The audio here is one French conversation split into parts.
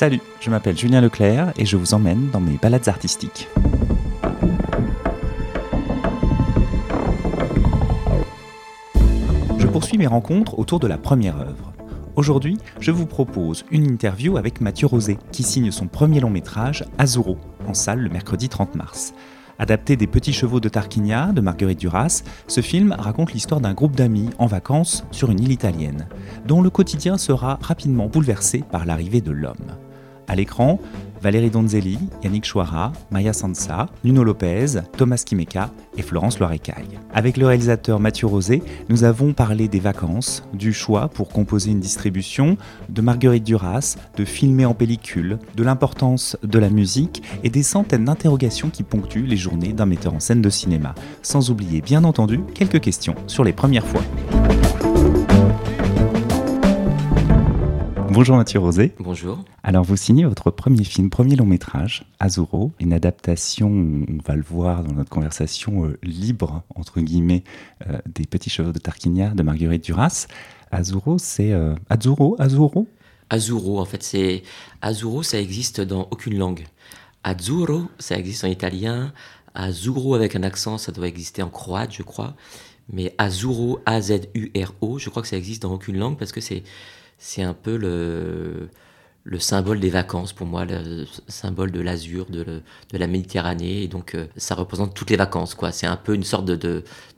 Salut, je m'appelle Julien Leclerc et je vous emmène dans mes balades artistiques. Je poursuis mes rencontres autour de la première œuvre. Aujourd'hui, je vous propose une interview avec Mathieu Rosé, qui signe son premier long métrage, Azuro, en salle le mercredi 30 mars. Adapté des Petits Chevaux de Tarquinia de Marguerite Duras, ce film raconte l'histoire d'un groupe d'amis en vacances sur une île italienne, dont le quotidien sera rapidement bouleversé par l'arrivée de l'homme. À l'écran, Valérie Donzelli, Yannick Chouara, Maya Sansa, Nuno Lopez, Thomas Kimeka et Florence Loirecaille. Avec le réalisateur Mathieu Rosé, nous avons parlé des vacances, du choix pour composer une distribution, de Marguerite Duras, de filmer en pellicule, de l'importance de la musique et des centaines d'interrogations qui ponctuent les journées d'un metteur en scène de cinéma. Sans oublier bien entendu quelques questions sur les premières fois. Bonjour Mathieu Rosé. Bonjour. Alors vous signez votre premier film, premier long métrage, Azuro, une adaptation, on va le voir dans notre conversation euh, libre, entre guillemets, euh, des Petits Chevaux de Tarquinia de Marguerite Duras. Azuro, c'est... Euh, Azuro Azuro? Azuro, en fait, c'est... Azuro, ça existe dans aucune langue. Azzurro, ça existe en italien. Azuro, avec un accent, ça doit exister en croate, je crois. Mais Azuro, A-Z-U-R-O, je crois que ça existe dans aucune langue parce que c'est un peu le, le symbole des vacances pour moi, le symbole de l'azur, de, de, la Méditerranée. Et donc, euh, ça représente toutes les vacances, quoi. C'est un peu une sorte de,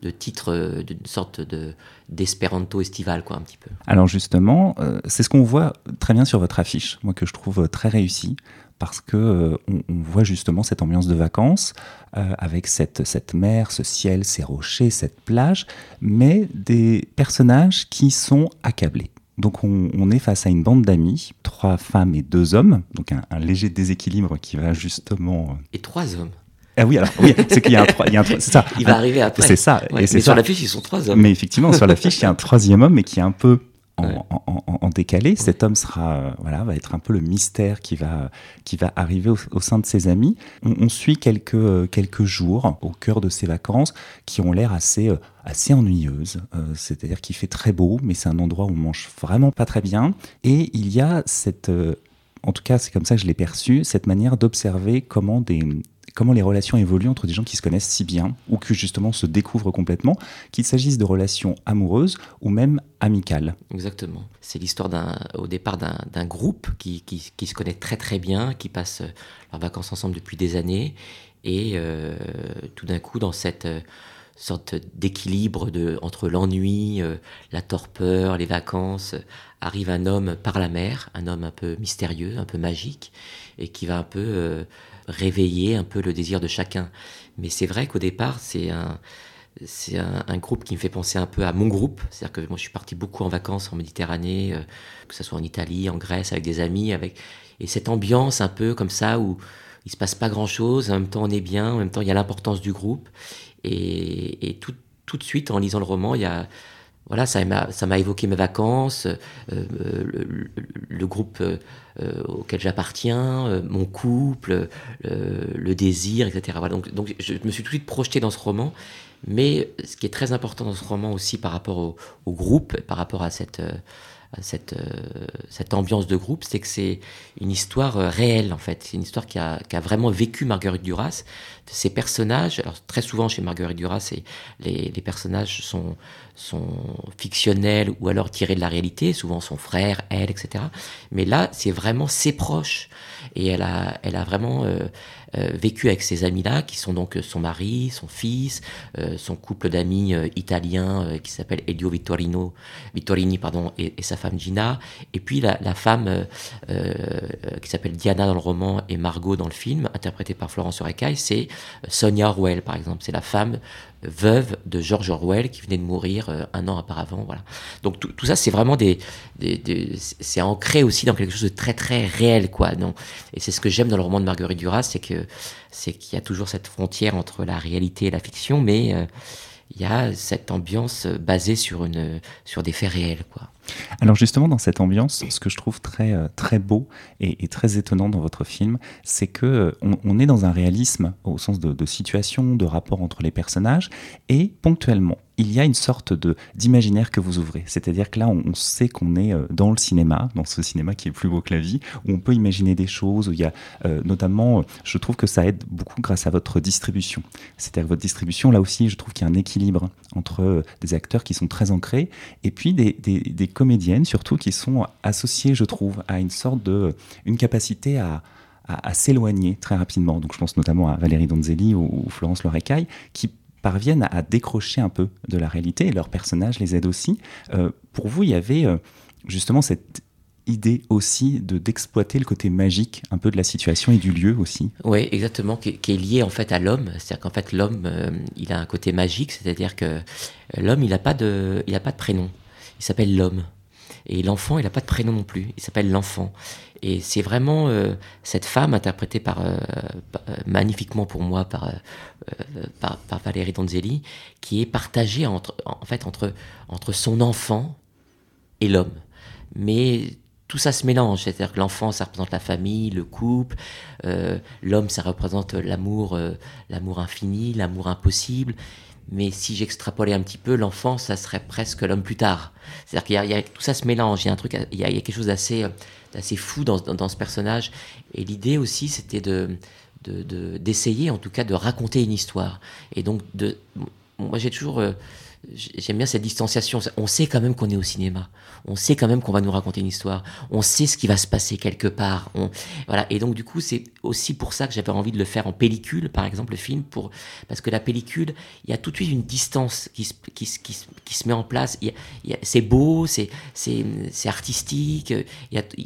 de, titre, euh, d'une sorte de d'espéranto estival, quoi, un petit peu. Alors justement, euh, c'est ce qu'on voit très bien sur votre affiche, moi que je trouve très réussi parce que on, voit justement cette ambiance de vacances avec cette, cette mer, ce ciel, ces rochers, cette plage, mais des personnages qui sont accablés donc on, est face à une bande d'amis, trois femmes et deux hommes, donc un, léger déséquilibre qui va justement... Euh, et trois hommes ah oui, alors oui, c'est qu'il y a un, il y a un c'est ça. Il va arriver après. C'est ça. et mais sur l'affiche, ils sont trois hommes. Mais effectivement, sur l'affiche, il y a un troisième homme, mais qui est un peu en, décalé. Cet homme sera, euh, voilà, va être un peu le mystère qui va, qui va arriver au, sein de ses amis. On, suit quelques, euh, quelques jours au cœur de ses vacances qui ont l'air assez, euh, assez ennuyeuses. C'est-à-dire qu'il fait très beau, mais c'est un endroit où on mange vraiment pas très bien. Et il y a cette en tout cas, c'est comme ça que je l'ai perçu, cette manière d'observer comment des, comment les relations évoluent entre des gens qui se connaissent si bien ou qui justement se découvrent complètement, qu'il s'agisse de relations amoureuses ou même amicales. Exactement. C'est l'histoire au départ d'un groupe qui, se connaît très très bien, qui passe leurs vacances ensemble depuis des années et euh, tout d'un coup dans cette euh, sorte d'équilibre entre l'ennui, euh, la torpeur, les vacances, arrive un homme par la mer, un homme un peu mystérieux, un peu magique, et qui va un peu réveiller un peu le désir de chacun. Mais c'est vrai qu'au départ, c'est un, c'est un, groupe qui me fait penser un peu à mon groupe. C'est-à-dire que moi, je suis parti beaucoup en vacances en Méditerranée, euh, que ce soit en Italie, en Grèce, avec des amis, avec et cette ambiance un peu comme ça où il se passe pas grand-chose, en même temps on est bien, en même temps il y a l'importance du groupe. Et, tout, tout de suite, en lisant le roman, il y a voilà, ça m'a évoqué mes vacances, euh, euh, le, groupe euh, auquel j'appartiens, mon couple, le désir, etc. donc, donc, je me suis tout de suite projeté dans ce roman. Mais ce qui est très important dans ce roman aussi par rapport au groupe, par rapport à cette cette, euh, cette ambiance de groupe, c'est que c'est une histoire euh, réelle en fait. C'est une histoire qui a, qui a, vraiment vécu Marguerite Duras. Ces personnages, alors très souvent chez Marguerite Duras, les, les personnages sont, sont fictionnels ou alors tirés de la réalité, souvent son frère, elle, etc. Mais là, c'est vraiment ses proches. Et elle a, elle a vraiment euh, vécu avec ces amis-là, qui sont donc son mari, son fils, euh, son couple d'amis italiens qui s'appelle Elio Vittorino, Vittorini pardon, et, sa femme Gina, et puis la, femme qui s'appelle Diana dans le roman et Margot dans le film, interprétée par Florence Orecaille, c'est Sonia Orwell par exemple, c'est la femme veuve de George Orwell qui venait de mourir euh, un an auparavant. Voilà. Donc tout, ça, c'est vraiment des, c'est ancré aussi dans quelque chose de très très réel, quoi. Non et c'est ce que j'aime dans le roman de Marguerite Duras, c'est que c'est qu'il y a toujours cette frontière entre la réalité et la fiction, mais euh, il y a cette ambiance basée sur une sur des faits réels, quoi. Alors justement, dans cette ambiance, ce que je trouve très, euh, très beau et, très étonnant dans votre film, c'est que euh, on, est dans un réalisme au sens de, situation, de rapport entre les personnages, et ponctuellement, il y a une sorte de d'imaginaire que vous ouvrez. C'est-à-dire que là, on, sait qu'on est euh, dans le cinéma, dans ce cinéma qui est plus beau que la vie, où on peut imaginer des choses, où il y a notamment, je trouve que ça aide beaucoup grâce à votre distribution. C'est-à-dire votre distribution, là aussi, je trouve qu'il y a un équilibre entre des acteurs qui sont très ancrés et puis des, comédiennes surtout qui sont associées, je trouve, à une sorte de, une capacité à, s'éloigner très rapidement. Donc je pense notamment à Valérie Donzelli ou, Florence Lorecaille, qui parviennent à, décrocher un peu de la réalité et leurs personnages les aident aussi. Euh, pour vous, il y avait euh, justement cette idée aussi de d'exploiter le côté magique un peu de la situation et du lieu aussi. Oui, exactement, qui, est lié en fait à l'homme. C'est-à-dire qu'en fait l'homme, euh, il a un côté magique, c'est-à-dire que l'homme, il n'a pas de, il pas de prénom. Il s'appelle l'homme. Et l'enfant, il n'a pas de prénom non plus. Il s'appelle l'enfant. Et c'est vraiment euh, cette femme interprétée par, euh, euh, magnifiquement pour moi par, par, Valérie Donzelli, qui est partagée entre, en fait entre, entre son enfant et l'homme. Mais tout ça se mélange, c'est-à-dire que l'enfant, ça représente la famille, le couple, l'homme, ça représente l'amour, l'amour infini, l'amour impossible. Mais si j'extrapolais un petit peu, l'enfant, ça serait presque l'homme plus tard. C'est-à-dire qu'il y, a tout ça se mélange. Il y a un truc, il y a, quelque chose d'assez, d'assez fou dans, dans, ce personnage. Et l'idée aussi, c'était de, d'essayer, en tout cas, de raconter une histoire. Et donc, de, moi, j'ai toujours euh, j'aime bien cette distanciation. On sait quand même qu'on est au cinéma. On sait quand même qu'on va nous raconter une histoire. On sait ce qui va se passer quelque part. Voilà. Et donc, du coup, c'est aussi pour ça que j'avais envie de le faire en pellicule, par exemple, le film, pour, parce que la pellicule, il y a tout de suite une distance qui se, qui, qui, qui se met en place. C'est beau, c'est artistique,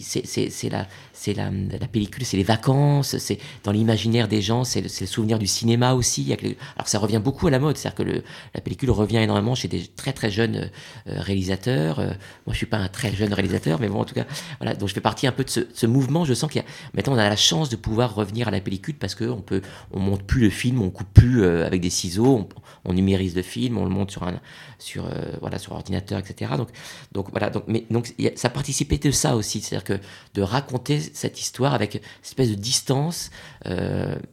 c'est la, la, la pellicule, c'est les vacances, c'est dans l'imaginaire des gens, c'est le, souvenir du cinéma aussi. alors, ça revient beaucoup à la mode. C'est-à-dire que la pellicule revient énormément chez des très très jeunes euh, réalisateurs. Euh, moi, je suis pas un très jeune réalisateur, mais bon, en tout cas, voilà. Donc, je fais partie un peu de ce, mouvement. Je sens qu'il y a, maintenant, on a la chance de pouvoir revenir à la pellicule parce qu'on peut, on monte plus le film, on coupe plus euh, avec des ciseaux, on, numérise le film, on le monte sur un, sur, voilà, sur ordinateur, etc. Donc, donc voilà. Donc, mais donc, ça participait de ça aussi, c'est-à-dire que de raconter cette histoire avec espèce de distance,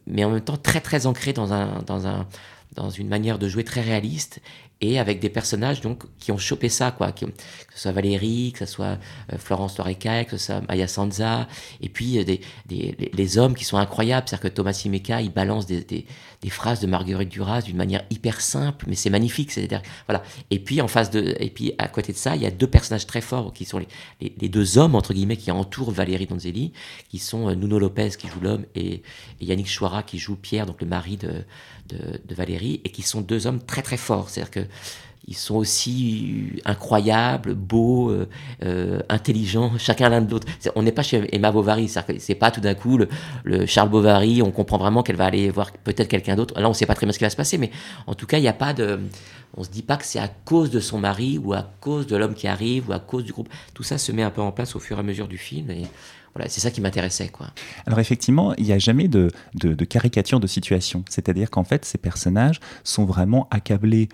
mais en même temps très très ancré dans un, dans un dans une manière de jouer très réaliste et avec des personnages donc qui ont chopé ça quoi que ce soit Valérie que ce soit euh, Florence Loreca que ce soit Maya Sanza et puis euh, des, des les, hommes qui sont incroyables. C'est-à-dire que Thomas Simeka il balance des, des, phrases de Marguerite Duras d'une manière hyper simple mais c'est magnifique c'est-à-dire voilà. Et puis en face de et puis à côté de ça il y a deux personnages très forts qui sont les, les, deux hommes entre guillemets qui entourent Valérie Donzelli qui sont euh, Nuno Lopez qui joue l'homme et, et, Yannick Chouara qui joue Pierre donc le mari de, de, Valérie et qui sont deux hommes très très forts c'est-à-dire que ils sont aussi incroyables, beaux, euh, euh, intelligents, chacun l'un de l'autre. On n'est pas chez Emma Bovary, c'est pas tout d'un coup le, Charles Bovary, on comprend vraiment qu'elle va aller voir peut-être quelqu'un d'autre. Là, on ne sait pas très bien ce qui va se passer, mais en tout cas, il n'y a pas de. On se dit pas que c'est à cause de son mari ou à cause de l'homme qui arrive ou à cause du groupe. Tout ça se met un peu en place au fur et à mesure du film. Et voilà, c'est ça qui m'intéressait. quoi. Alors effectivement, il n'y a jamais de, de, caricature de situation. C'est-à-dire qu'en fait, ces personnages sont vraiment accablés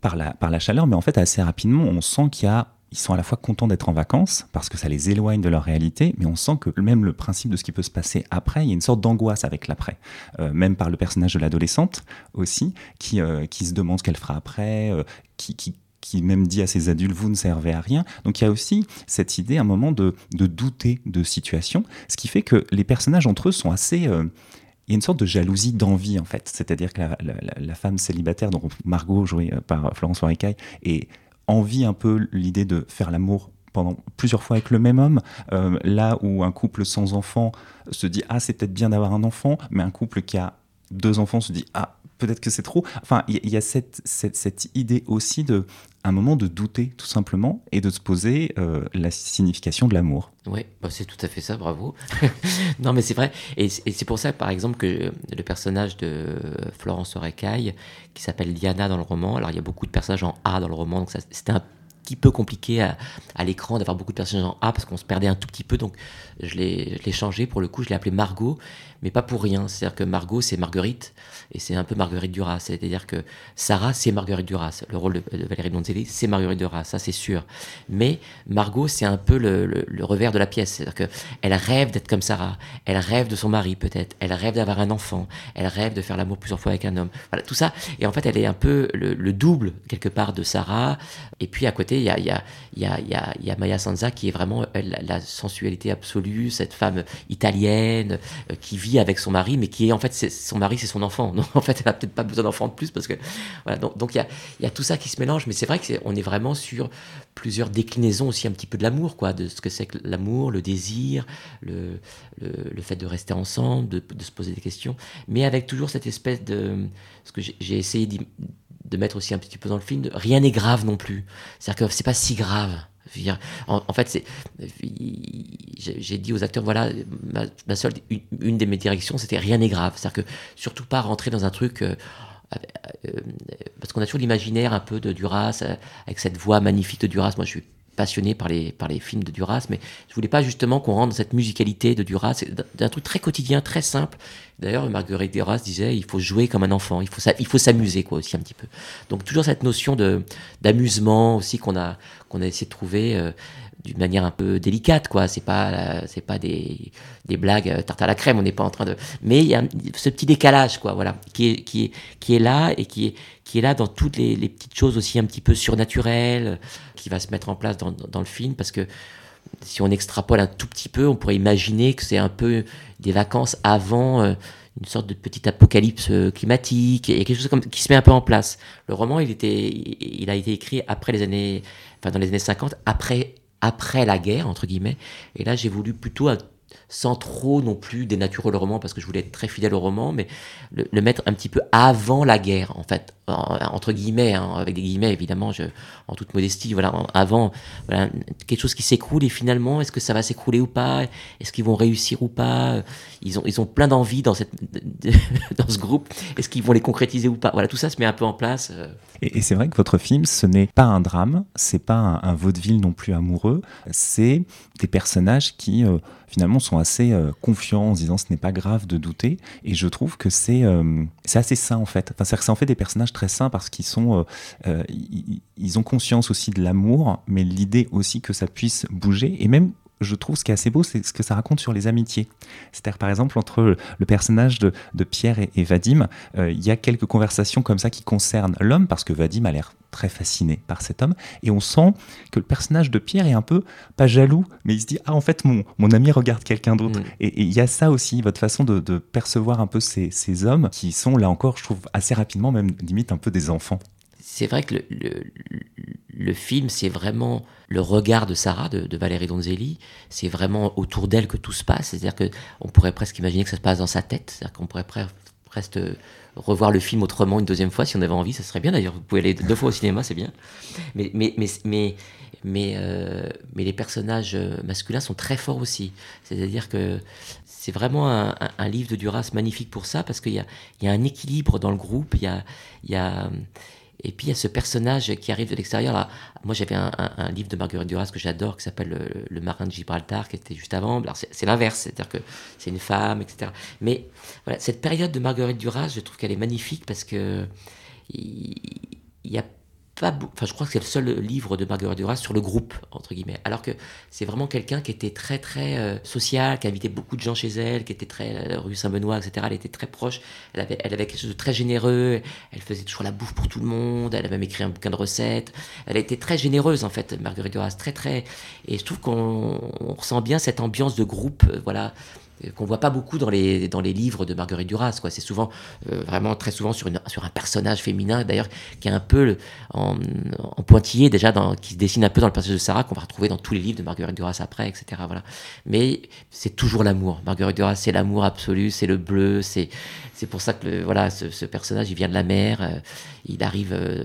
par la, par la chaleur, mais en fait, assez rapidement, on sent qu'il y a ils sont à la fois contents d'être en vacances parce que ça les éloigne de leur réalité, mais on sent que même le principe de ce qui peut se passer après, il y a une sorte d'angoisse avec l'après. Euh, même par le personnage de l'adolescente aussi, qui, euh, qui se demande ce qu'elle fera après, euh, qui, qui, qui, même dit à ses adultes, vous ne servez à rien. Donc il y a aussi cette idée, un moment, de, de douter de situation, ce qui fait que les personnages entre eux sont assez il y a une sorte de jalousie d'envie en fait. C'est-à-dire que la, femme célibataire, dont Margot, jouée euh, par Florence Foiricaille, et envie un peu l'idée de faire l'amour pendant plusieurs fois avec le même homme, euh, là où un couple sans enfant se dit ah c'est peut-être bien d'avoir un enfant, mais un couple qui a deux enfants se dit ah peut-être que c'est trop. Enfin, il y, a cette, cette, idée aussi de un moment de douter tout simplement et de se poser euh, la signification de l'amour. Oui, bah c'est tout à fait ça, bravo. non, mais c'est vrai. Et, c'est pour ça, par exemple, que le personnage de Florence Orecaille, qui s'appelle Diana dans le roman, alors il y a beaucoup de personnages en A dans le roman, donc c'était un petit peu compliqué à, à l'écran d'avoir beaucoup de personnages en A parce qu'on se perdait un tout petit peu. Donc je l'ai changé pour le coup, je l'ai appelé Margot, mais pas pour rien. C'est-à-dire que Margot, c'est Marguerite, et c'est un peu Marguerite Duras. C'est-à-dire que Sarah, c'est Marguerite Duras. Le rôle de, Valérie Donzelli, c'est Marguerite Duras, ça c'est sûr. Mais Margot, c'est un peu le, revers de la pièce. C'est-à-dire qu'elle rêve d'être comme Sarah, elle rêve de son mari peut-être, elle rêve d'avoir un enfant, elle rêve de faire l'amour plusieurs fois avec un homme. Voilà, tout ça. Et en fait, elle est un peu le, double, quelque part, de Sarah. Et puis à côté, il y a, y, a, y, a, y a, Maya Sanza qui est vraiment la sensualité absolue, cette femme italienne euh, qui vit avec son mari, mais qui est en fait son mari, c'est son enfant. Donc en fait, elle a peut-être pas besoin d'enfant de plus parce que voilà. Donc il y a, y a, tout ça qui se mélange, mais c'est vrai qu'on est, est vraiment sur plusieurs déclinaisons aussi un petit peu de l'amour, quoi, de ce que c'est que l'amour, le désir, le, le, fait de rester ensemble, de, se poser des questions, mais avec toujours cette espèce de ce que j'ai essayé de mettre aussi un petit peu dans le film, rien n'est grave non plus. C'est-à-dire que c'est pas si grave. En, fait, j'ai dit aux acteurs, voilà, ma, seule, une, de mes directions, c'était rien n'est grave. C'est-à-dire que surtout pas rentrer dans un truc. Euh, euh, parce qu'on a toujours l'imaginaire un peu de Duras, euh, avec cette voix magnifique de Duras. Moi, je suis passionné par les, par les films de Duras, mais je voulais pas justement qu'on rentre dans cette musicalité de Duras, d'un truc très quotidien, très simple. D'ailleurs, Marguerite Duras disait, il faut jouer comme un enfant, il faut, il faut s'amuser quoi aussi un petit peu. Donc toujours cette notion de d'amusement aussi qu'on a qu'on a essayé de trouver. Euh, d'une manière un peu délicate quoi c'est pas c'est pas des, des blagues euh, tarte à la crème on n'est pas en train de mais il y a ce petit décalage quoi voilà qui est qui est qui est là et qui est qui est là dans toutes les, les petites choses aussi un petit peu surnaturelles qui va se mettre en place dans, dans, le film parce que si on extrapole un tout petit peu on pourrait imaginer que c'est un peu des vacances avant euh, une sorte de petit apocalypse euh, climatique et quelque chose comme, qui se met un peu en place. Le roman, il était, il a été écrit après les années, enfin dans les années 50, après après la guerre, entre guillemets. Et là, j'ai voulu plutôt sans trop non plus dénaturer le roman parce que je voulais être très fidèle au roman, mais le, mettre un petit peu avant la guerre, en fait, entre guillemets, hein, avec des guillemets évidemment, je, en toute modestie, voilà, avant, quelque chose qui s'écroule et finalement, est-ce que ça va s'écrouler ou pas? Est-ce qu'ils vont réussir ou pas? Ils ont, ils ont plein d'envie dans dans ce groupe. Est-ce qu'ils vont les concrétiser ou pas? Voilà, tout ça se met un peu en place. Euh. Et, c'est vrai que votre film, ce n'est pas un drame, c'est pas un, un vaudeville non plus amoureux, c'est des personnages qui euh, finalement sont assez euh, confiants en se disant ce n'est pas grave de douter. Et je trouve que c'est euh, assez sain en fait. Enfin, c'est en fait des personnages très sains parce qu'ils sont ils, ont conscience aussi de l'amour, mais l'idée aussi que ça puisse bouger et même je trouve ce qui est assez beau, c'est ce que ça raconte sur les amitiés. C'est-à-dire, par exemple, entre le personnage de, Pierre et, Vadim, euh, il y a quelques conversations comme ça qui concernent l'homme, parce que Vadim a l'air très fasciné par cet homme, et on sent que le personnage de Pierre est un peu, pas jaloux, mais il se dit, ah, en fait, mon, mon ami regarde quelqu'un d'autre. Mm. Et il y a ça aussi, votre façon de, percevoir un peu ces, ces hommes, qui sont, là encore, je trouve, assez rapidement, même limite un peu des enfants c'est vrai que le, le, film, c'est vraiment le regard de Sarah, de, Valérie Donzelli. C'est vraiment autour d'elle que tout se passe. C'est-à-dire qu'on pourrait presque imaginer que ça se passe dans sa tête. C'est-à-dire qu'on pourrait presque revoir le film autrement une deuxième fois si on avait envie. Ça serait bien d'ailleurs. Vous pouvez aller deux fois au cinéma, c'est bien. Mais, mais, mais, mais, mais, euh, mais les personnages masculins sont très forts aussi. C'est-à-dire que c'est vraiment un, livre de Duras magnifique pour ça, parce qu'il y a, y a un équilibre dans le groupe. Il y a, il y a et puis il y a ce personnage qui arrive de l'extérieur. Moi j'avais un, livre de Marguerite Duras que j'adore qui s'appelle le, marin de Gibraltar qui était juste avant. C'est l'inverse, c'est-à-dire que c'est une femme, etc. Mais voilà, cette période de Marguerite Duras, je trouve qu'elle est magnifique parce que y a enfin, je crois que c'est le seul livre de Marguerite Duras sur le groupe, entre guillemets. Alors que c'est vraiment quelqu'un qui était très, très euh, social, qui invitait beaucoup de gens chez elle, qui était très, euh, rue Saint-Benoît, etc. Elle était très proche. Elle avait, elle avait quelque chose de très généreux. Elle faisait toujours la bouffe pour tout le monde. Elle avait même écrit un bouquin de recettes. Elle était très généreuse, en fait, Marguerite Duras. Très, très. Et je trouve qu'on ressent bien cette ambiance de groupe, euh, voilà qu'on voit pas beaucoup dans les, dans les livres de Marguerite Duras. Quoi. C'est souvent, euh, vraiment très souvent sur, une, sur un personnage féminin, d'ailleurs, qui est un peu en, pointillé déjà, qui se dessine un peu dans le personnage de Sarah, qu'on va retrouver dans tous les livres de Marguerite Duras après, etc. Voilà. Mais c'est toujours l'amour. Marguerite Duras, c'est l'amour absolu, c'est le bleu, c'est, c'est pour ça que voilà, ce, personnage, il vient de la mer. Euh, il arrive, euh,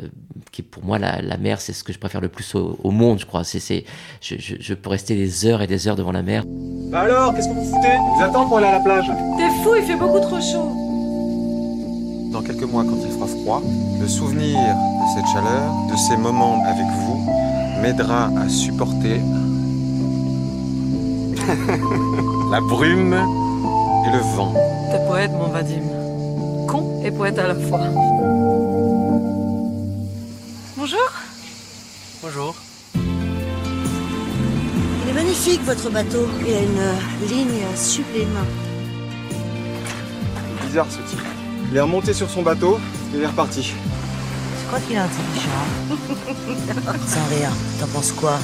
qui pour moi, la, la mer, c'est ce que je préfère le plus au, monde, je crois. C'est, c'est, je, je, peux rester des heures et des heures devant la mer. Bah alors, qu'est-ce que vous foutez? Vous attendez pour aller à la plage? T'es fou, il fait beaucoup trop chaud. Dans quelques mois, quand il fera froid, le souvenir de cette chaleur, de ces moments avec vous, m'aidera à supporter la brume et le vent. T'es poète, mon Vadim. Con et poète à la fois. Bonjour. Bonjour. Il est magnifique votre bateau. Il a une euh, ligne sublime. Bizarre ce type. Il est remonté sur son bateau et il est reparti. Je crois qu'il est intelligent. Sans rire, t'en penses quoi?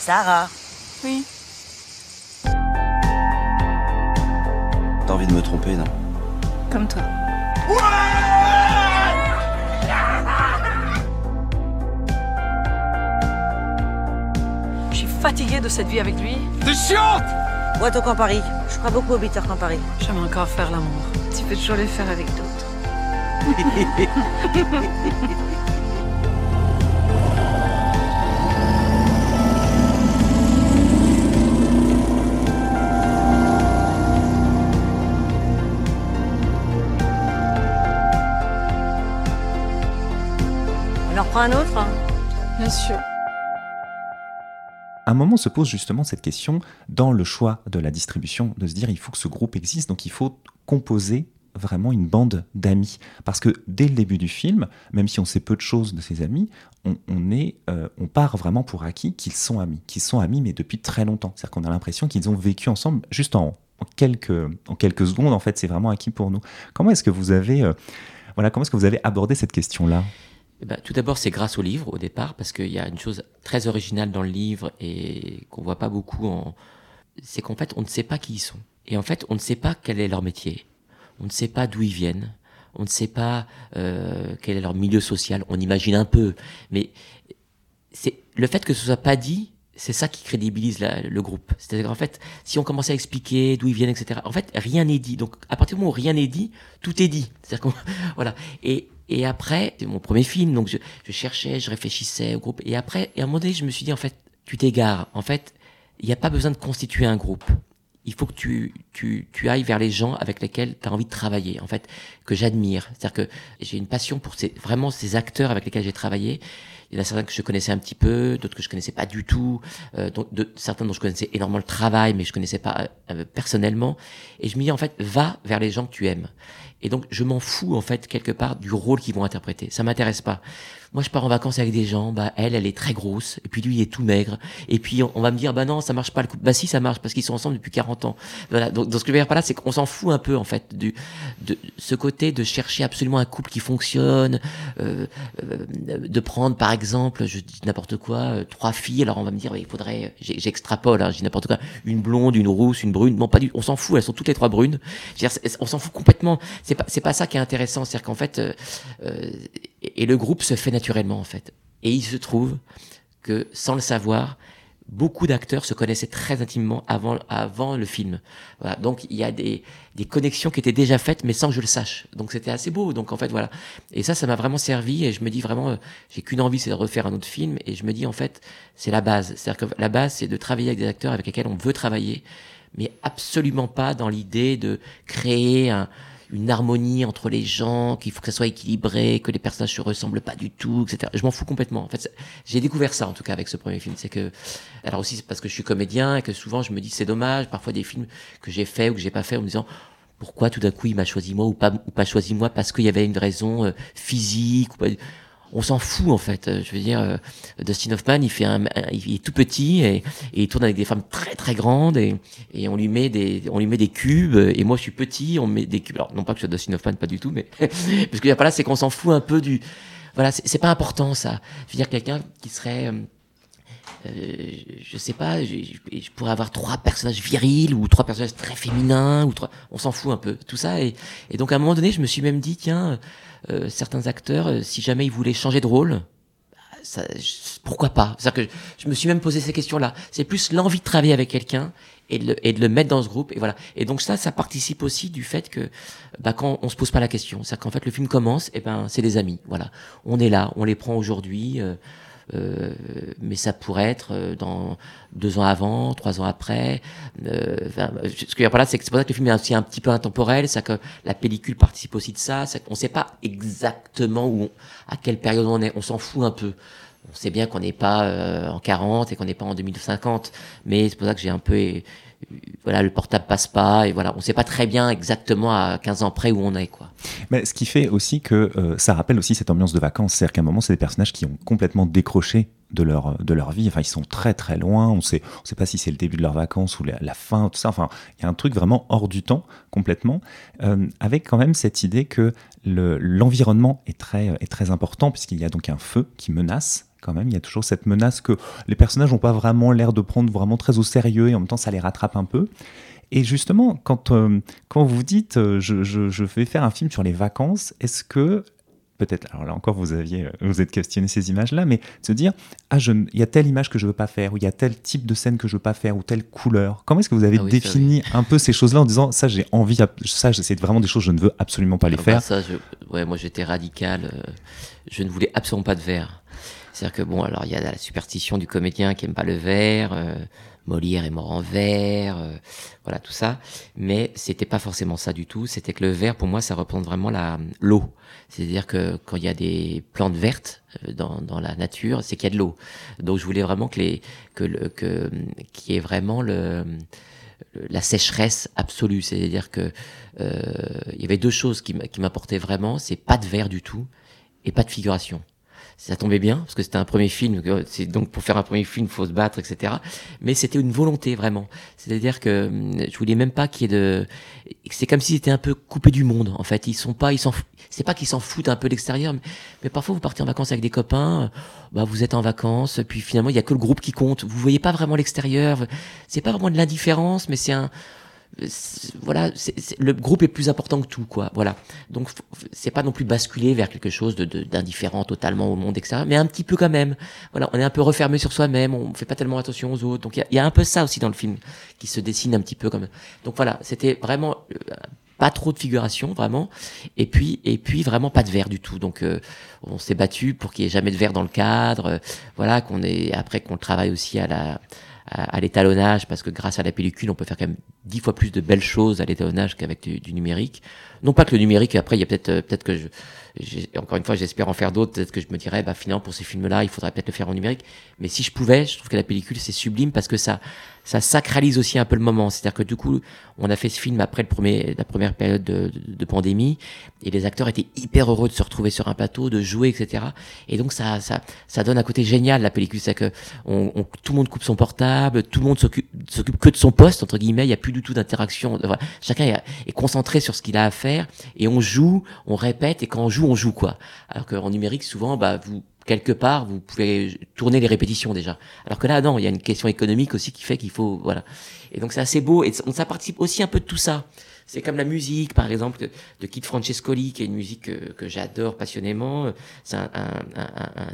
Sarah Oui. T'as envie de me tromper, non? Comme toi. Je suis fatiguée de cette vie avec lui. Boîte au Campari. Je crois beaucoup au bitter Campari. J'aime encore faire l'amour. Tu peux toujours le faire avec d'autres. Un autre hein Bien sûr. À un moment se pose justement cette question dans le choix de la distribution, de se dire il faut que ce groupe existe, donc il faut composer vraiment une bande d'amis. Parce que dès le début du film, même si on sait peu de choses de ses amis, on, on est, euh, on part vraiment pour acquis qu'ils sont amis, qu'ils sont amis mais depuis très longtemps. C'est-à-dire qu'on a l'impression qu'ils ont vécu ensemble juste en, en quelques, en quelques secondes. En fait, c'est vraiment acquis pour nous. Comment est-ce que vous avez, euh, voilà, comment est-ce que vous avez abordé cette question-là? Eh ben, tout d'abord, c'est grâce au livre au départ, parce qu'il y a une chose très originale dans le livre et qu'on voit pas beaucoup en, c'est qu'en fait, on ne sait pas qui ils sont. Et en fait, on ne sait pas quel est leur métier. On ne sait pas d'où ils viennent. On ne sait pas euh, quel est leur milieu social. On imagine un peu, mais c'est le fait que ce soit pas dit, c'est ça qui crédibilise le groupe. C'est-à-dire qu'en fait, si on commençait à expliquer d'où ils viennent, etc. En fait, rien n'est dit. Donc, à partir du moment où rien n'est dit, tout est dit. C'est-à-dire qu'on, voilà. Et et après, c'est mon premier film, donc je, je cherchais, je réfléchissais au groupe. Et après, et à un moment donné, je me suis dit, en fait, tu t'égares. En fait, il n'y a pas besoin de constituer un groupe. Il faut que tu, tu, tu ailles vers les gens avec lesquels tu as envie de travailler, en fait, que j'admire. C'est-à-dire que j'ai une passion pour ces, vraiment ces acteurs avec lesquels j'ai travaillé. Il y en a certains que je connaissais un petit peu, d'autres que je connaissais pas du tout, euh, dont- de, certains dont je connaissais énormément le travail, mais je connaissais pas euh, personnellement. Et je me dis, en fait, va vers les gens que tu aimes. Et donc, je m'en fous, en fait, quelque part, du rôle qu'ils vont interpréter. Ça m'intéresse pas. Moi, je pars en vacances avec des gens, bah, elle, elle est très grosse, et puis lui, il est tout maigre. Et puis, on, va me dire, bah non, ça marche pas le couple. Bah si, ça marche, parce qu'ils sont ensemble depuis 40 ans. Voilà. Donc, donc ce que je veux dire par là, c'est qu'on s'en fout un peu, en fait, du, de ce côté de chercher absolument un couple qui fonctionne, euh, euh, de prendre, par exemple, je dis n'importe quoi, euh, trois filles, alors on va me dire, ouais, il faudrait, j'extrapole, hein, je dis n'importe quoi, une blonde, une rousse, une brune. Non, pas du, on s'en fout, elles sont toutes les trois brunes. Je veux dire, on s'en fout complètement. C'est pas, c'est pas ça qui est intéressant. C'est-à-dire qu'en fait, euh, euh, et le groupe se fait naturellement, en fait. Et il se trouve que, sans le savoir, beaucoup d'acteurs se connaissaient très intimement avant, avant le film. Voilà. Donc, il y a des, des connexions qui étaient déjà faites, mais sans que je le sache. Donc, c'était assez beau. Donc, en fait, voilà. Et ça, ça m'a vraiment servi. Et je me dis vraiment, euh, j'ai qu'une envie, c'est de refaire un autre film. Et je me dis, en fait, c'est la base. C'est-à-dire que la base, c'est de travailler avec des acteurs avec lesquels on veut travailler, mais absolument pas dans l'idée de créer un, une harmonie entre les gens, qu'il faut que ça soit équilibré, que les personnages se ressemblent pas du tout, etc. Je m'en fous complètement. En fait, j'ai découvert ça en tout cas avec ce premier film, c'est que, alors aussi c'est parce que je suis comédien et que souvent je me dis c'est dommage, parfois des films que j'ai fait ou que j'ai pas fait en me disant pourquoi tout d'un coup il m'a choisi moi ou pas ou pas choisi moi parce qu'il y avait une raison euh, physique. On s'en fout en fait. Je veux dire, euh, Dustin Hoffman, il fait un, il est tout petit et, et il tourne avec des femmes très très grandes et, et on lui met des, on lui met des cubes et moi je suis petit, on met des cubes. Alors non pas que je sois Dustin Hoffman, pas du tout, mais parce que là, c'est qu'on s'en fout un peu du, voilà, c'est pas important ça. Je veux dire quelqu'un qui serait euh, je sais pas, je, je- pourrais avoir trois personnages virils ou trois personnages très féminins ou trois, on s'en fout un peu, tout ça. Et, et donc à un moment donné, je me suis même dit, tiens, euh, certains acteurs, euh, si jamais ils voulaient changer de rôle, bah, ça, pourquoi pas? C'est-à-dire que je, je me suis même posé ces questions-là. C'est plus l'envie de travailler avec quelqu'un et de, le, et de le mettre dans ce groupe. Et voilà. Et donc ça, ça participe aussi du fait que bah, quand on se pose pas la question, c'est-à-dire qu'en fait le film commence, et ben c'est des amis. Voilà, on est là, on les prend aujourd'hui. euh, euh, mais ça pourrait être euh, dans deux ans avant, trois ans après. Euh, enfin, ce y a par là, c'est que c'est pour ça que le film est aussi un petit peu intemporel, c'est que la pellicule participe aussi de ça. qu'on ne sait pas exactement où, on- à quelle période on est. On s'en fout un peu. on sait bien qu'on n'est pas euh, en 40 et qu'on n'est pas en 2050, mais c'est pour ça que j'ai un peu euh, voilà, le portable passe pas et voilà, on sait pas très bien exactement à 15 ans près où on est quoi. Mais ce qui fait aussi que euh, ça rappelle aussi cette ambiance de vacances, c'est-à-dire qu'à un moment c'est des personnages qui ont complètement décroché de leur, de leur vie, enfin ils sont très très loin, on sait, on sait pas si c'est le début de leurs vacances ou la, fin, tout ça, enfin il y a un truc vraiment hors du temps complètement, euh, avec quand même cette idée que l'environnement est, très, est très important puisqu'il y a donc un feu qui menace quand même. Il y a toujours cette menace que les personnages n'ont pas vraiment l'air de prendre vraiment très au sérieux et en même temps ça les rattrape un peu. Et justement, quand, euh, quand vous dites euh, je, je, je, vais faire un film sur les vacances, est-ce que peut-être, alors là encore, vous aviez, vous êtes questionné ces images-là, mais se dire, ah, il y a telle image que je veux pas faire, ou il y a tel type de scène que je veux pas faire, ou telle couleur. Comment est-ce que vous avez ah oui, défini un peu ces choses-là en disant, ça, j'ai envie, ça, c'est vraiment des choses, je ne veux absolument pas les alors faire. Bah ça, je, ouais, moi, j'étais radical. Euh, je ne voulais absolument pas de verre. C'est-à-dire que bon, alors il y a la superstition du comédien qui aime pas le verre. Euh, Molière est mort en verre, euh, voilà tout ça. Mais c'était pas forcément ça du tout. C'était que le verre, pour moi, ça représente vraiment la l'eau. C'est-à-dire que quand il y a des plantes vertes euh, dans, dans la nature, c'est qu'il y a de l'eau. Donc je voulais vraiment que les que le que qui est vraiment le la sécheresse absolue, c'est-à-dire que euh, il y avait deux choses qui m'apportaient vraiment, c'est pas de verre du tout et pas de figuration ça tombait bien parce que c'était un premier film c'est donc pour faire un premier film faut se battre etc mais c'était une volonté vraiment. C'est-à-dire que je voulais même pas qu'il y ait de c'est comme s'ils étaient un peu coupés du monde en fait. Ils sont pas ils s'en c'est pas qu'ils s'en foutent un peu de l'extérieur mais, mais, parfois vous partez en vacances avec des copains bah vous êtes en vacances puis finalement il y a que le groupe qui compte. Vous voyez pas vraiment l'extérieur c'est pas vraiment de l'indifférence mais c'est un voilà, c est, c est, le groupe est plus important que tout, quoi. Voilà. Donc, c'est pas non plus basculer vers quelque chose d'indifférent de, de, totalement au monde extérieur, mais un petit peu quand même. Voilà, on est un peu refermé sur soi-même, on fait pas tellement attention aux autres. Donc, il y, y, a un peu ça aussi dans le film qui se dessine un petit peu comme. Donc voilà, c'était vraiment euh, pas trop de figuration vraiment et puis et puis vraiment pas de verre du tout donc euh, on s'est battu pour qu'il y ait jamais de verre dans le cadre euh, voilà qu'on est après qu'on travaille aussi à la à, l'étalonnage parce que grâce à la pellicule on peut faire quand même dix fois plus de belles choses à l'étalonnage qu'avec du, du, numérique. Non pas que le numérique après il y a peut-être peut-être que je encore une fois j'espère en faire d'autres peut-être que je me dirais bah finalement pour ces films là il faudrait peut-être le faire en numérique mais si je pouvais je trouve que la pellicule c'est sublime parce que ça ça sacralise aussi un peu le moment. C'est-à-dire que du coup, on a fait ce film après le premier, la première période de, de, de, pandémie, et les acteurs étaient hyper heureux de se retrouver sur un plateau, de jouer, etc. Et donc ça, ça, ça donne un côté génial la pellicule, c'est que on, on, tout le monde coupe son portable, tout le monde s'occupe, s'occupe que de son poste entre guillemets. Il y a plus du tout d'interaction. Chacun est, est, concentré sur ce qu'il a à faire, et on joue, on répète, et quand on joue, on joue quoi. Alors qu'en numérique, souvent, bah vous quelque part, vous pouvez tourner les répétitions déjà. Alors que là, non, il y a une question économique aussi qui fait qu'il faut, voilà. Et donc c'est assez beau et ça participe aussi un peu de tout ça. C'est comme la musique, par exemple, de Kid Francescoli, qui est une musique que, j'adore passionnément. C'est un,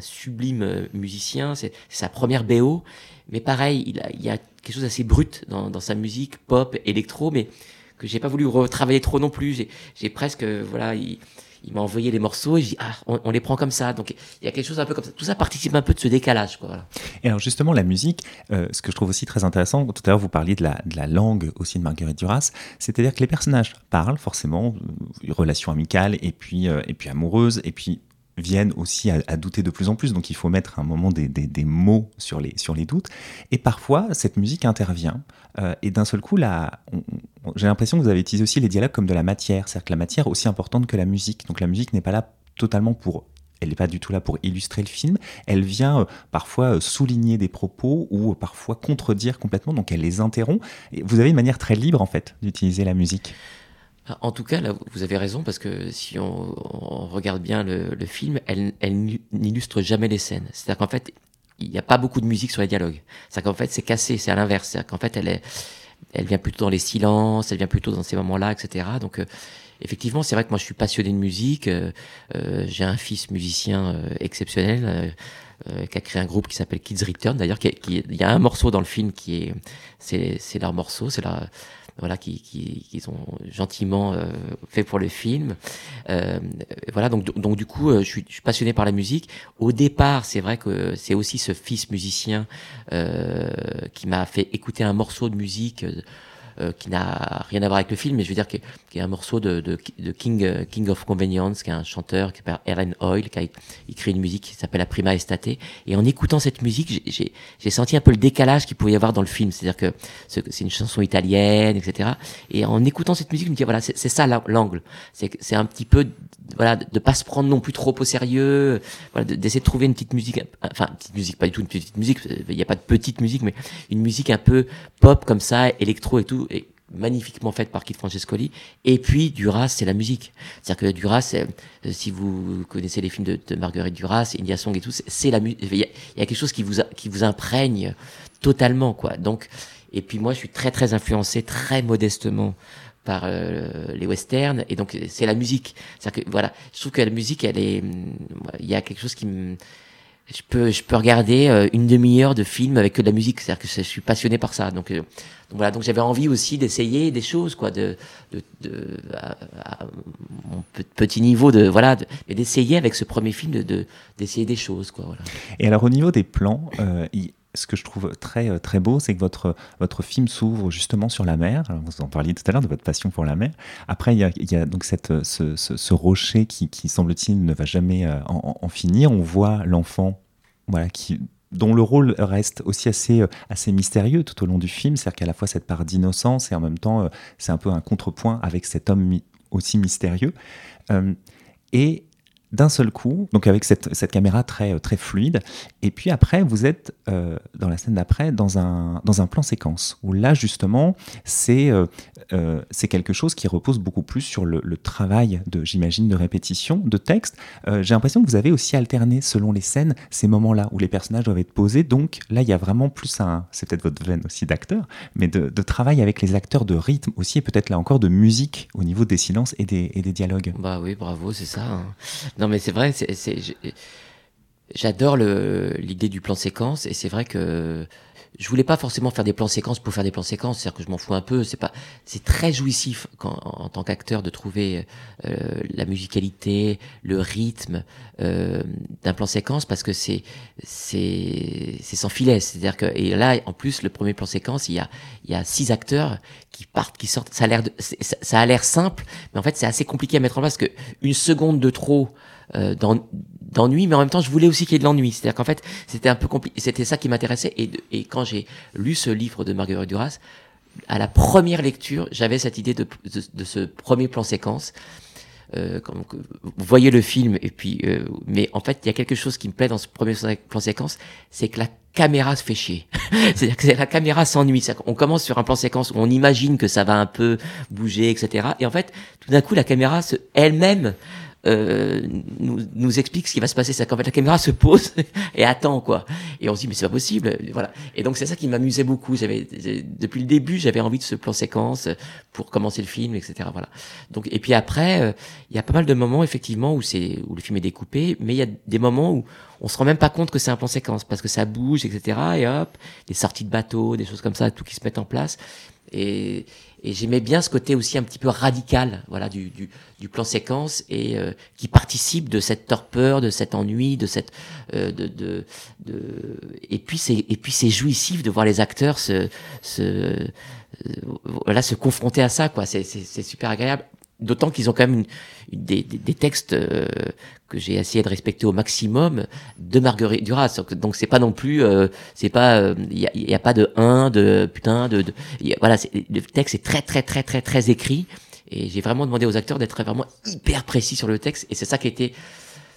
sublime musicien. C'est sa première BO. Mais pareil, il, y a quelque chose d'assez brut dans, sa musique, pop, électro, mais que j'ai pas voulu retravailler trop non plus. J'ai presque, voilà, il, il m'a envoyé les morceaux et je dis ah on, les prend comme ça. Donc il y a quelque chose un peu comme ça. Tout ça participe un peu de ce décalage quoi et alors justement la musique euh, ce que je trouve aussi très intéressant tout à l'heure vous parliez de la, de la langue aussi de Marguerite Duras c'est-à-dire que les personnages parlent forcément une relation amicale et puis euh, et puis amoureuse et puis viennent aussi à, douter de plus en plus, donc il faut mettre un moment des, des, mots sur les, sur les doutes. Et parfois, cette musique intervient, euh, et d'un seul coup, là, j'ai l'impression que vous avez utilisé aussi les dialogues comme de la matière, c'est-à-dire que la matière aussi importante que la musique. Donc la musique n'est pas là totalement pour elle n'est pas du tout là pour illustrer le film, elle vient euh, parfois euh, souligner des propos ou parfois contredire complètement, donc elle les interrompt. Et vous avez une manière très libre en fait d'utiliser la musique. En tout cas, là, vous avez raison, parce que si on, on regarde bien le, le film, elle, elle n'illustre jamais les scènes. C'est-à-dire qu'en fait, il n'y a pas beaucoup de musique sur les dialogues. C'est-à-dire qu'en fait, c'est cassé, c'est à l'inverse. C'est-à-dire qu'en fait, elle, est, elle vient plutôt dans les silences, elle vient plutôt dans ces moments-là, etc. Donc, euh, effectivement, c'est vrai que moi, je suis passionné de musique. Euh, euh, J'ai un fils musicien euh, exceptionnel. qui a créé un groupe qui s'appelle Kids Return d'ailleurs qui, qui, il y a un morceau dans le film qui est c'est leur morceau c'est la voilà, qui, qui, qui ont gentiment euh, fait pour le film. Euh, voilà, donc, donc du coup, je suis, je, suis, passionné par la musique. Au départ, c'est vrai que c'est aussi ce fils musicien euh, qui m'a fait écouter un morceau de musique euh, qui n'a rien à voir avec le film, mais je veux dire qui est, un morceau de, de, de, King, euh, King of Convenience, qui est un chanteur qui s'appelle Aaron Oil, qui a écrit une musique qui s'appelle La Prima Estate. Et en écoutant cette musique, j'ai senti un peu le décalage qu'il pouvait y avoir dans le film. C'est-à-dire que c'est une chanson italienne, etc. Et en écoutant cette musique, je me dis, voilà, c'est ça l'angle. C'est un petit peu, voilà, de, pas se prendre non plus trop au sérieux, voilà, d'essayer de trouver une petite musique, enfin, une petite musique, pas du tout une petite musique, il n'y a pas de petite musique, mais une musique un peu pop comme ça, électro et tout, magnifiquement faite par Kit Francescoli. Et puis Duras, c'est la musique. C'est-à-dire que Duras, euh, si vous connaissez les films de, Marguerite Duras, India Song et tout, c'est la musique. Il y, a quelque chose qui vous qui vous imprègne totalement, quoi. Donc, et puis moi, je suis très très influencé, très modestement par euh, les westerns et donc c'est la musique c'est que voilà je trouve que la musique elle est il y a quelque chose qui me je peux, je peux regarder euh, une demi-heure de film avec que de la musique. C'est-à-dire que je suis passionné par ça. Donc, euh, voilà. Donc j'avais envie aussi d'essayer des choses, quoi, de, de, de à, mon petit niveau de voilà, d'essayer avec ce premier film de d'essayer des choses, quoi. Voilà. Et alors au niveau des plans, euh, ce que je trouve très très beau, c'est que votre votre film s'ouvre justement sur la mer. Vous en parliez tout à l'heure de votre passion pour la mer. Après, il y a, donc cette ce, ce, rocher qui, qui semble-t-il ne va jamais en, en, finir. On voit l'enfant voilà, qui, dont le rôle reste aussi assez, euh, assez mystérieux tout au long du film, c'est-à-dire qu'à la fois cette part d'innocence et en même temps euh, c'est un peu un contrepoint avec cet homme aussi mystérieux. Euh, et d'un seul coup, donc avec cette, cette, caméra très, très fluide. Et puis après, vous êtes euh, dans la scène d'après dans un, dans un plan séquence, où là justement, c'est euh, euh, c'est quelque chose qui repose beaucoup plus sur le, travail, de j'imagine, de répétition, de texte. J'ai l'impression que vous avez aussi alterné, selon les scènes, ces moments-là où les personnages doivent être posés. Donc là, il y a vraiment plus un, c'est peut-être votre veine aussi d'acteur, mais de, de, travail avec les acteurs, de rythme aussi, et peut-être là encore de musique au niveau des silences et des, et des dialogues. Bah oui, bravo, c'est ça. Hein. Non, mais c'est vrai, j'adore l'idée du plan séquence et c'est vrai que je voulais pas forcément faire des plans séquences pour faire des plans séquences, c'est-à-dire que je m'en fous un peu. C'est pas, c'est très jouissif quand, en tant qu'acteur de trouver euh, la musicalité, le rythme euh, d'un plan séquence parce que c'est c'est c'est sans filet. C'est-à-dire que et là en plus le premier plan séquence, il y a il y a six acteurs qui partent, qui sortent. Ça a l'air ça, a l'air simple, mais en fait c'est assez compliqué à mettre en place parce que une seconde de trop d'ennui, mais en même temps, je voulais aussi qu'il y ait de l'ennui. C'est-à-dire qu'en fait, c'était un peu compliqué. C'était ça qui m'intéressait. Et, et, quand j'ai lu ce livre de Marguerite Duras, à la première lecture, j'avais cette idée de, de, ce premier plan séquence. Euh, vous voyez le film, et puis, euh, mais en fait, il y a quelque chose qui me plaît dans ce premier plan séquence, c'est que la caméra se fait chier. C'est-à-dire que la caméra s'ennuie. On commence sur un plan séquence où on imagine que ça va un peu bouger, etc. Et en fait, tout d'un coup, la caméra elle-même euh, nous, nous explique ce qui va se passer. C'est qu'en fait la caméra se pose et attend quoi. Et on se dit mais c'est pas possible. Voilà. Et donc c'est ça qui m'amusait beaucoup. J'avais depuis le début j'avais envie de ce plan séquence pour commencer le film, etc. Voilà. Donc et puis après euh, il y a pas mal de moments effectivement où c'est où le film est découpé, mais il y a des moments où on se rend même pas compte que c'est un plan séquence parce que ça bouge, etc. Et hop, des sorties de bateaux, des choses comme ça, tout qui se met en place. Et, et j'aimais bien ce côté aussi un petit peu radical, voilà, du, du, du plan séquence et euh, qui participe de cette torpeur, de cet ennui, de cette, euh, de, de, de, et puis c'est et puis c'est jouissif de voir les acteurs se, se euh, voilà se confronter à ça, quoi. C'est c'est super agréable. D'autant qu'ils ont quand même une, des, des, des, textes euh, que j'ai essayé de respecter au maximum de Marguerite Duras. Donc c'est pas non plus, euh, c'est pas, il euh, y, a, a, pas de un, de putain, de, de voilà, le texte est très très très très très écrit et j'ai vraiment demandé aux acteurs d'être vraiment hyper précis sur le texte et c'est ça qui était,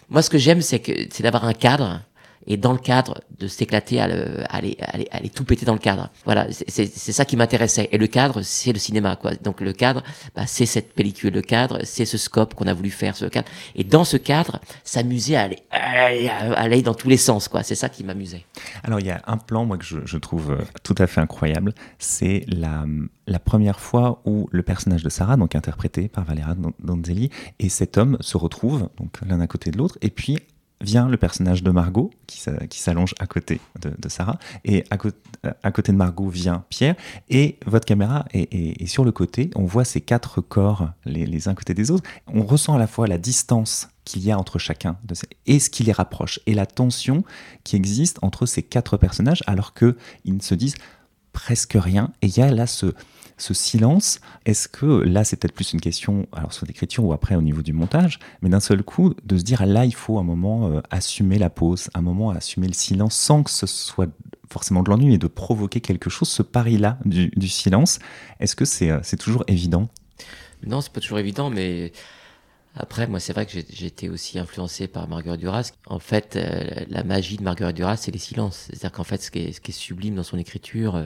moi ce que j'aime c'est que c'est d'avoir un cadre et dans le cadre de s'éclater à, le, à, aller, tout péter dans le cadre. Voilà, c'est ça qui m'intéressait. Et le cadre, c'est le cinéma, quoi. Donc le cadre, bah, c'est cette pellicule. Le cadre, c'est ce scope qu'on a voulu faire, ce cadre. Et dans ce cadre, s'amuser à aller, à aller dans tous les sens, quoi. C'est ça qui m'amusait. Alors il y a un plan, moi, que je, je trouve euh, tout à fait incroyable. C'est la, la première fois où le personnage de Sarah, donc interprété par Valera Donzelli, et cet homme se retrouvent, donc l'un à côté de l'autre, et puis vient le personnage de Margot qui s'allonge à côté de, Sarah et à, à, côté de Margot vient Pierre et votre caméra est, sur le côté. On voit ces quatre corps les, uns côté des autres. On ressent à la fois la distance qu'il y a entre chacun de et ce qui les rapproche et la tension qui existe entre ces quatre personnages alors qu'ils ne se disent presque rien et il y a là ce, ce silence, est-ce que là, c'est peut-être plus une question, alors soit d'écriture ou après au niveau du montage, mais d'un seul coup, de se dire, là, il faut un moment euh, assumer la pause, un moment assumer le silence sans que ce soit forcément de l'ennui, et de provoquer quelque chose, ce pari-là du, silence, est-ce que c'est c'est toujours évident? Non, c'est pas toujours évident, mais après, moi, c'est vrai que j'ai été aussi influencé par Marguerite Duras. En fait, euh, la magie de Marguerite Duras, c'est les silences. C'est-à-dire qu'en fait, ce qui, est, sublime dans son écriture, euh,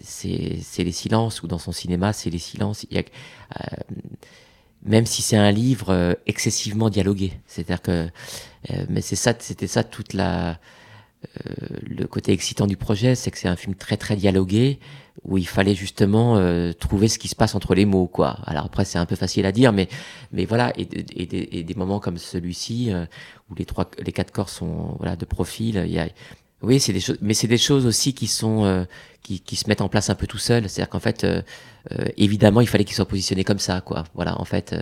c'est les silences, ou dans son cinéma, c'est les silences. Il y a, euh, même si c'est un livre excessivement dialogué. C'est-à-dire que, mais c'est ça, c'était ça toute la, le côté excitant du projet, c'est que c'est un film très très dialogué où il fallait justement euh, trouver ce qui se passe entre les mots, quoi. Alors après, c'est un peu facile à dire, mais mais voilà, et, et, et des moments comme celui-ci euh, où les trois, les quatre corps sont voilà de profil, il y a oui, c'est des choses, mais c'est des choses aussi qui sont euh, qui, qui, se mettent en place un peu tout seul. C'est-à-dire qu'en fait, euh, euh, évidemment, il fallait qu'ils soient positionnés comme ça, quoi. Voilà, en fait,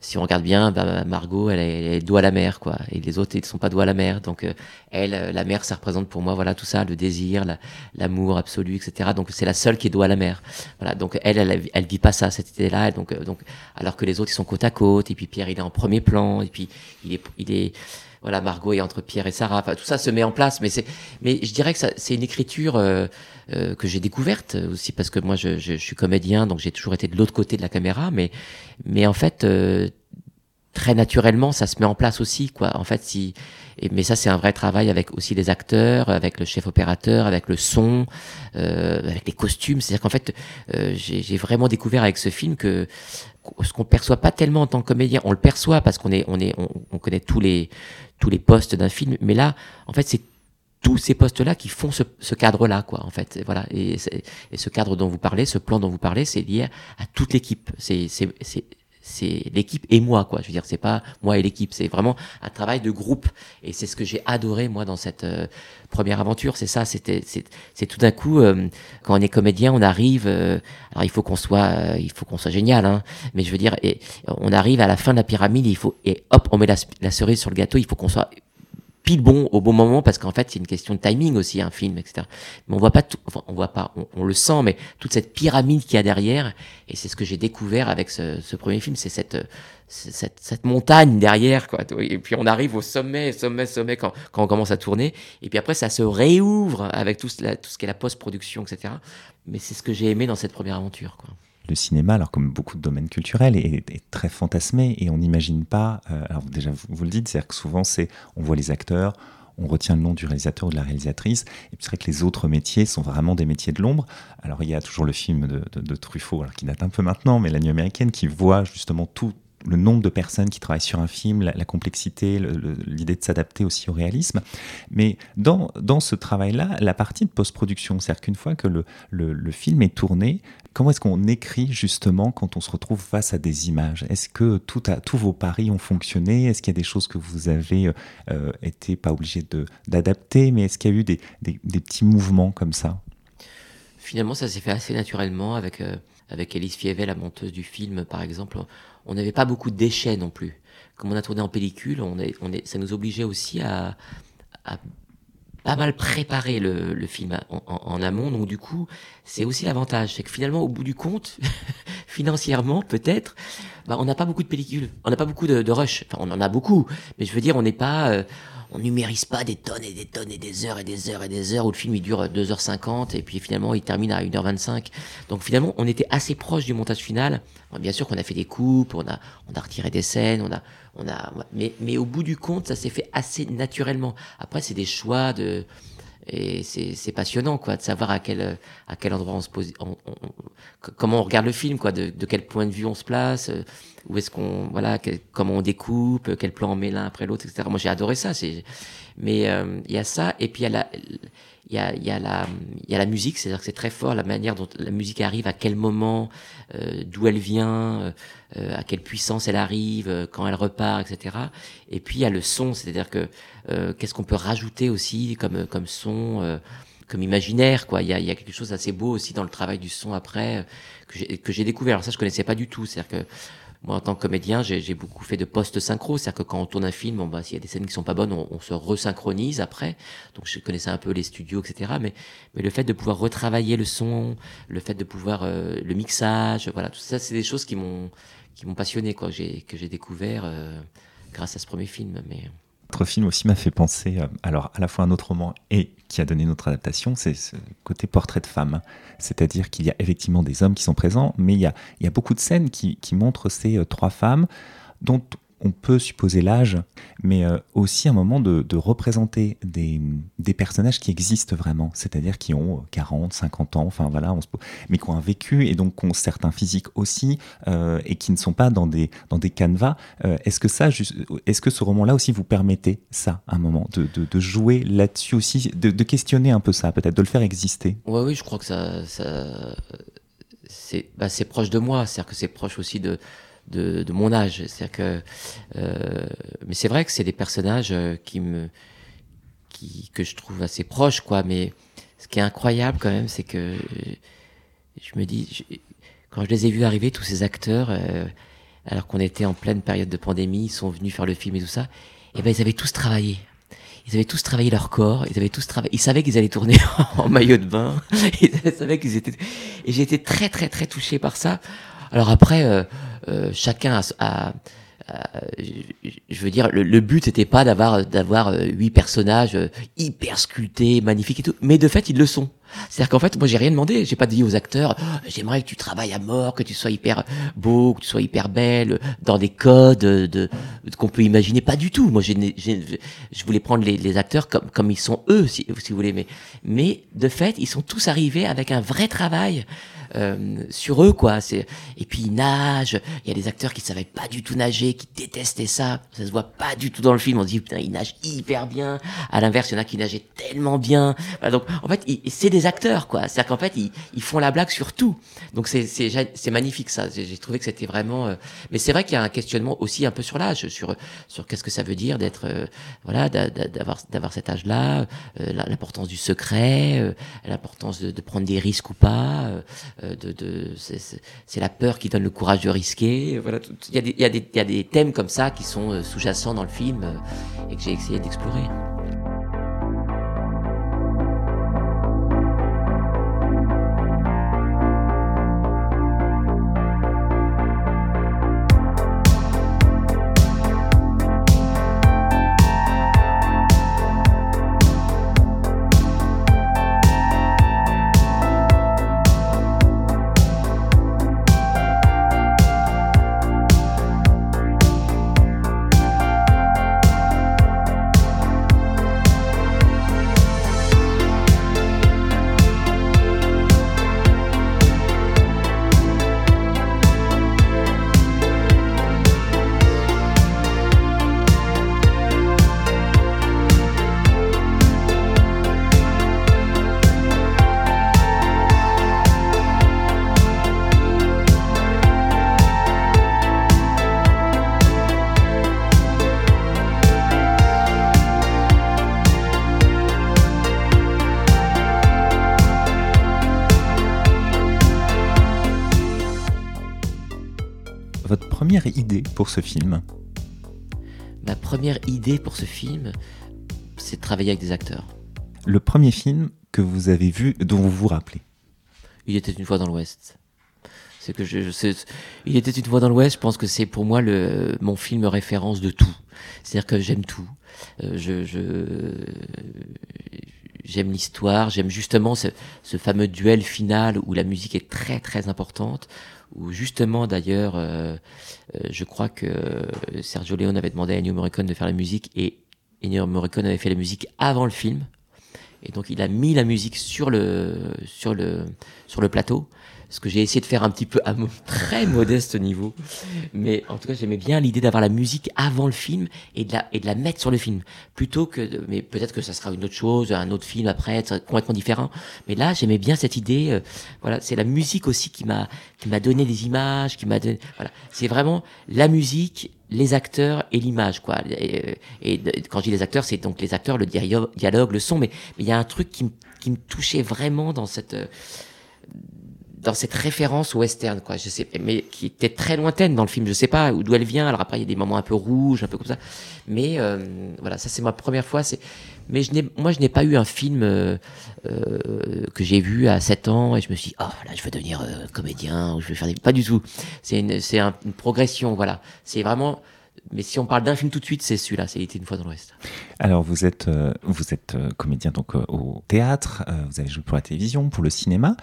si on regarde bien, bah, Margot, elle est, elle est dos à la mer, quoi, et les autres, ils ne sont pas dos à la mer. Donc, elle, la mer, ça représente pour moi, voilà, tout ça, le désir, l'amour absolu, etc. Donc, c'est la seule qui est dos à la mer. Voilà, donc elle, elle, elle, vit pas ça, cette idée-là. Donc, donc, alors que les autres, ils sont côte à côte. Et puis Pierre, il est en premier plan. Et puis, il est, il est voilà, Margot est entre Pierre et Sarah. Enfin, tout ça se met en place, mais c'est, mais je dirais que c'est une écriture euh, euh, que j'ai découverte aussi parce que moi, je, je, suis comédien, donc j'ai toujours été de l'autre côté de la caméra, mais, mais en fait, euh, très naturellement, ça se met en place aussi, quoi. En fait, si, mais ça, c'est un vrai travail avec aussi les acteurs, avec le chef opérateur, avec le son, euh, avec les costumes. C'est-à-dire qu'en fait, euh, j'ai vraiment découvert avec ce film que ce qu'on perçoit pas tellement en tant que comédien, on le perçoit parce qu'on est, on est, on, on connaît tous les, tous les postes d'un film. Mais là, en fait, c'est tous ces postes-là qui font ce, ce cadre-là, quoi, en fait. Voilà. Et, et, ce cadre dont vous parlez, ce plan dont vous parlez, c'est lié à toute l'équipe. C'est, c'est, c'est l'équipe et moi quoi. Je veux dire c'est pas moi et l'équipe c'est vraiment un travail de groupe. Et c'est ce que j'ai adoré moi dans cette euh, première aventure. C'est ça c'était c'est tout d'un coup euh, quand on est comédien on arrive euh, alors il faut qu'on soit il faut qu'on soit génial hein, mais je veux dire et on arrive à la fin de la pyramide il faut et hop on met la cerise sur le gâteau il faut qu'on soit pile bon au bon moment parce qu'en fait c'est une question de timing aussi un film etc mais on voit pas tout enfin, on voit pas on, le sent mais toute cette pyramide qu'il y a derrière et c'est ce que j'ai découvert avec ce, premier film c'est cette, cette, cette montagne derrière quoi. Et puis on arrive au sommet sommet sommet quand, quand on commence à tourner. Et puis après ça se réouvre avec tout, la, tout ce qui est la post-production etc mais c'est ce que j'ai aimé dans cette première aventure quoi le cinéma, alors comme beaucoup de domaines culturels, est, très fantasmé et on n'imagine pas. Euh, alors déjà, vous, le dites, c'est-à-dire que souvent, c'est on voit les acteurs, on retient le nom du réalisateur ou de la réalisatrice. Et puis c'est vrai que les autres métiers sont vraiment des métiers de l'ombre. Alors il y a toujours le film de, Truffaut, alors qui date un peu maintenant, mais La Nuit américaine, qui voit justement tout, le nombre de personnes qui travaillent sur un film, la, la complexité, l'idée de s'adapter aussi au réalisme. Mais dans, dans ce travail-là, la partie de post-production, c'est-à-dire qu'une fois que le, le, le, film est tourné, comment est-ce qu'on écrit justement quand on se retrouve face à des images? Est-ce que tout tous vos paris ont fonctionné? Est-ce qu'il y a des choses que vous avez euh, été pas obligé d'adapter Mais est-ce qu'il y a eu des, des, petits mouvements comme ça? Finalement, ça s'est fait assez naturellement avec... Euh avec Elise Fievel, la monteuse du film, par exemple, on n'avait pas beaucoup de déchets non plus. Comme on a tourné en pellicule, on est, on est, ça nous obligeait aussi à pas mal préparer le, film en, amont. Donc du coup, c'est aussi l'avantage, c'est que finalement, au bout du compte, financièrement peut-être, bah, on n'a pas beaucoup de pellicules, on n'a pas beaucoup de, de, rush. Enfin, on en a beaucoup, mais je veux dire, on n'est pas, euh, on numérise pas des tonnes et des tonnes et des heures et des heures et des heures où le film il dure 2h50 et puis finalement il termine à 1h25. Donc finalement, on était assez proche du montage final. bien sûr qu'on a fait des coupes, on a, on a retiré des scènes, on a, on a, mais, mais au bout du compte, ça s'est fait assez naturellement. Après, c'est des choix de, et c'est passionnant quoi de savoir à quel à quel endroit on se pose on, on, comment on regarde le film quoi de, de, quel point de vue on se place où est-ce qu'on voilà comment on découpe quel plan on met l'un après l'autre etc moi j'ai adoré ça c'est mais il euh, y a ça et puis il y a la il y a, y, a la, y a la musique, c'est-à-dire que c'est très fort la manière dont la musique arrive, à quel moment, euh, d'où elle vient, euh, à quelle puissance elle arrive, euh, quand elle repart, etc. Et puis il y a le son, c'est-à-dire que euh, qu'est-ce qu'on peut rajouter aussi comme, comme son, euh, comme imaginaire, quoi. Il y a, y a quelque chose d'assez beau aussi dans le travail du son après que j'ai découvert. Alors ça, je connaissais pas du tout, c'est-à-dire que Moi, en tant que comédien, j'ai beaucoup fait de post-synchro, c'est-à-dire que quand on tourne un film, bon, bah, s'il y a des scènes qui sont pas bonnes, on, on, se resynchronise après. Donc, je connaissais un peu les studios, etc. Mais, mais le fait de pouvoir retravailler le son, le fait de pouvoir euh, le mixage, voilà, tout ça, c'est des choses qui m'ont qui m'ont passionné, quoi, que j'ai découvert euh, grâce à ce premier film. Mais votre film aussi m'a fait penser, euh, alors à la fois un autre roman et qui a donné notre adaptation, c'est ce côté portrait de femme. C'est-à-dire qu'il y a effectivement des hommes qui sont présents, mais il y a, beaucoup de scènes qui, qui montrent ces euh, trois femmes dont on peut supposer l'âge, mais euh, aussi un moment de, représenter des, personnages qui existent vraiment, c'est-à-dire qui ont 40, 50 ans, enfin voilà, mais qui ont un vécu et donc qui ont certains physiques aussi, euh, et qui ne sont pas dans des, dans canevas. Euh, est-ce que ça, est-ce que ce roman-là aussi vous permettait ça, un moment, de, jouer là-dessus aussi, de, questionner un peu ça, peut-être, de le faire exister? Oui, oui, je crois que ça, bah, c'est proche de moi, c'est-à-dire que c'est proche aussi de de, mon âge. C'est-à-dire que, euh, mais c'est vrai que c'est des personnages euh, qui me, qui, que je trouve assez proches, quoi. Mais ce qui est incroyable quand même, c'est que je me dis, quand je les ai vus arriver, tous ces acteurs, euh, alors qu'on était en pleine période de pandémie, ils sont venus faire le film et tout ça, et ben ils avaient tous travaillé. Ils avaient tous travaillé leur corps, ils avaient tous travaillé, ils savaient qu'ils allaient tourner en maillot de bain, ils savaient qu'ils étaient, et j'ai été très très très touché par ça. Alors après, euh, euh, chacun a, je veux dire, le, but n'était pas d'avoir d'avoir euh, huit personnages hyper sculptés, magnifiques et tout, mais de fait ils le sont. C'est-à-dire qu'en fait, moi j'ai rien demandé, j'ai pas dit aux acteurs, j'aimerais que tu travailles à mort, que tu sois hyper beau, que tu sois hyper belle, dans des codes de, qu'on peut imaginer, pas du tout. Moi, j'ai, je voulais prendre les, acteurs comme comme ils sont eux, si, si vous voulez, mais de fait, ils sont tous arrivés avec un vrai travail euh, sur eux, quoi. C'est et puis ils nagent. Il y a des acteurs qui savaient pas du tout nager, qui détestaient ça. Ça se voit pas du tout dans le film. On dit putain, ils nagent hyper bien. À l'inverse, il y en a qui nageaient tellement bien. donc en fait, c'est des acteurs, quoi. C'est-à-dire qu'en fait, ils, font la blague sur tout. Donc c'est c'est magnifique ça. J'ai trouvé que c'était vraiment. Euh, mais c'est vrai qu'il y a un questionnement aussi un peu sur l'âge, sur sur qu'est-ce que ça veut dire d'être euh, voilà d'avoir d'avoir cet âge-là, l'importance du secret, l'importance de, de, prendre des risques ou pas. Euh, de, c'est la peur qui donne le courage de risquer. Voilà, il y, des, y a des thèmes comme ça qui sont euh, sous-jacents dans le film euh, et que j'ai essayé d'explorer. Pour ce film Ma première idée pour ce film, c'est de travailler avec des acteurs. Le premier film que vous avez vu, dont vous vous rappelez Il était une fois dans l'Ouest. C'est que je, il était une fois dans l'Ouest. Je pense que c'est pour moi le mon film référence de tout. C'est-à-dire que j'aime tout. Euh, je, j'aime l'histoire. J'aime justement ce, ce, fameux duel final où la musique est très très importante où justement d'ailleurs, euh, euh, je crois que Sergio Leone avait demandé à Ennio Morricone de faire la musique et Ennio Morricone avait fait la musique avant le film. Et donc il a mis la musique sur le, sur le, sur le plateau ce que j'ai essayé de faire un petit peu à mon très modeste niveau. Mais en tout cas, j'aimais bien l'idée d'avoir la musique avant le film et de la, et de la mettre sur le film. Plutôt que, mais peut-être que ça sera une autre chose, un autre film après, complètement différent. Mais là, j'aimais bien cette idée. Euh, voilà, c'est la musique aussi qui m'a, qui m'a donné des images, qui m'a donné, voilà. C'est vraiment la musique les acteurs et l'image quoi et, et, quand je dis les acteurs c'est donc les acteurs le dialogue le son mais il y a un truc qui, qui me touchait vraiment dans cette dans cette référence au western, quoi. Je sais, mais qui était très lointaine dans le film. Je sais pas d'où elle vient. Alors après, il y a des moments un peu rouges, un peu comme ça. Mais euh, voilà, ça c'est ma première fois. C'est, mais je n'ai, moi, je n'ai pas eu un film euh, euh, que j'ai vu à 7 ans et je me suis, dit, oh là, je veux devenir comédien ou je vais faire des. Pas du tout. C'est une, c'est un- une progression, voilà. C'est vraiment. Mais si on parle d'un film tout de suite, c'est celui-là. C'est était une fois dans l'Ouest. Alors vous êtes, vous êtes comédien donc au théâtre, vous avez joué pour la télévision, pour le cinéma.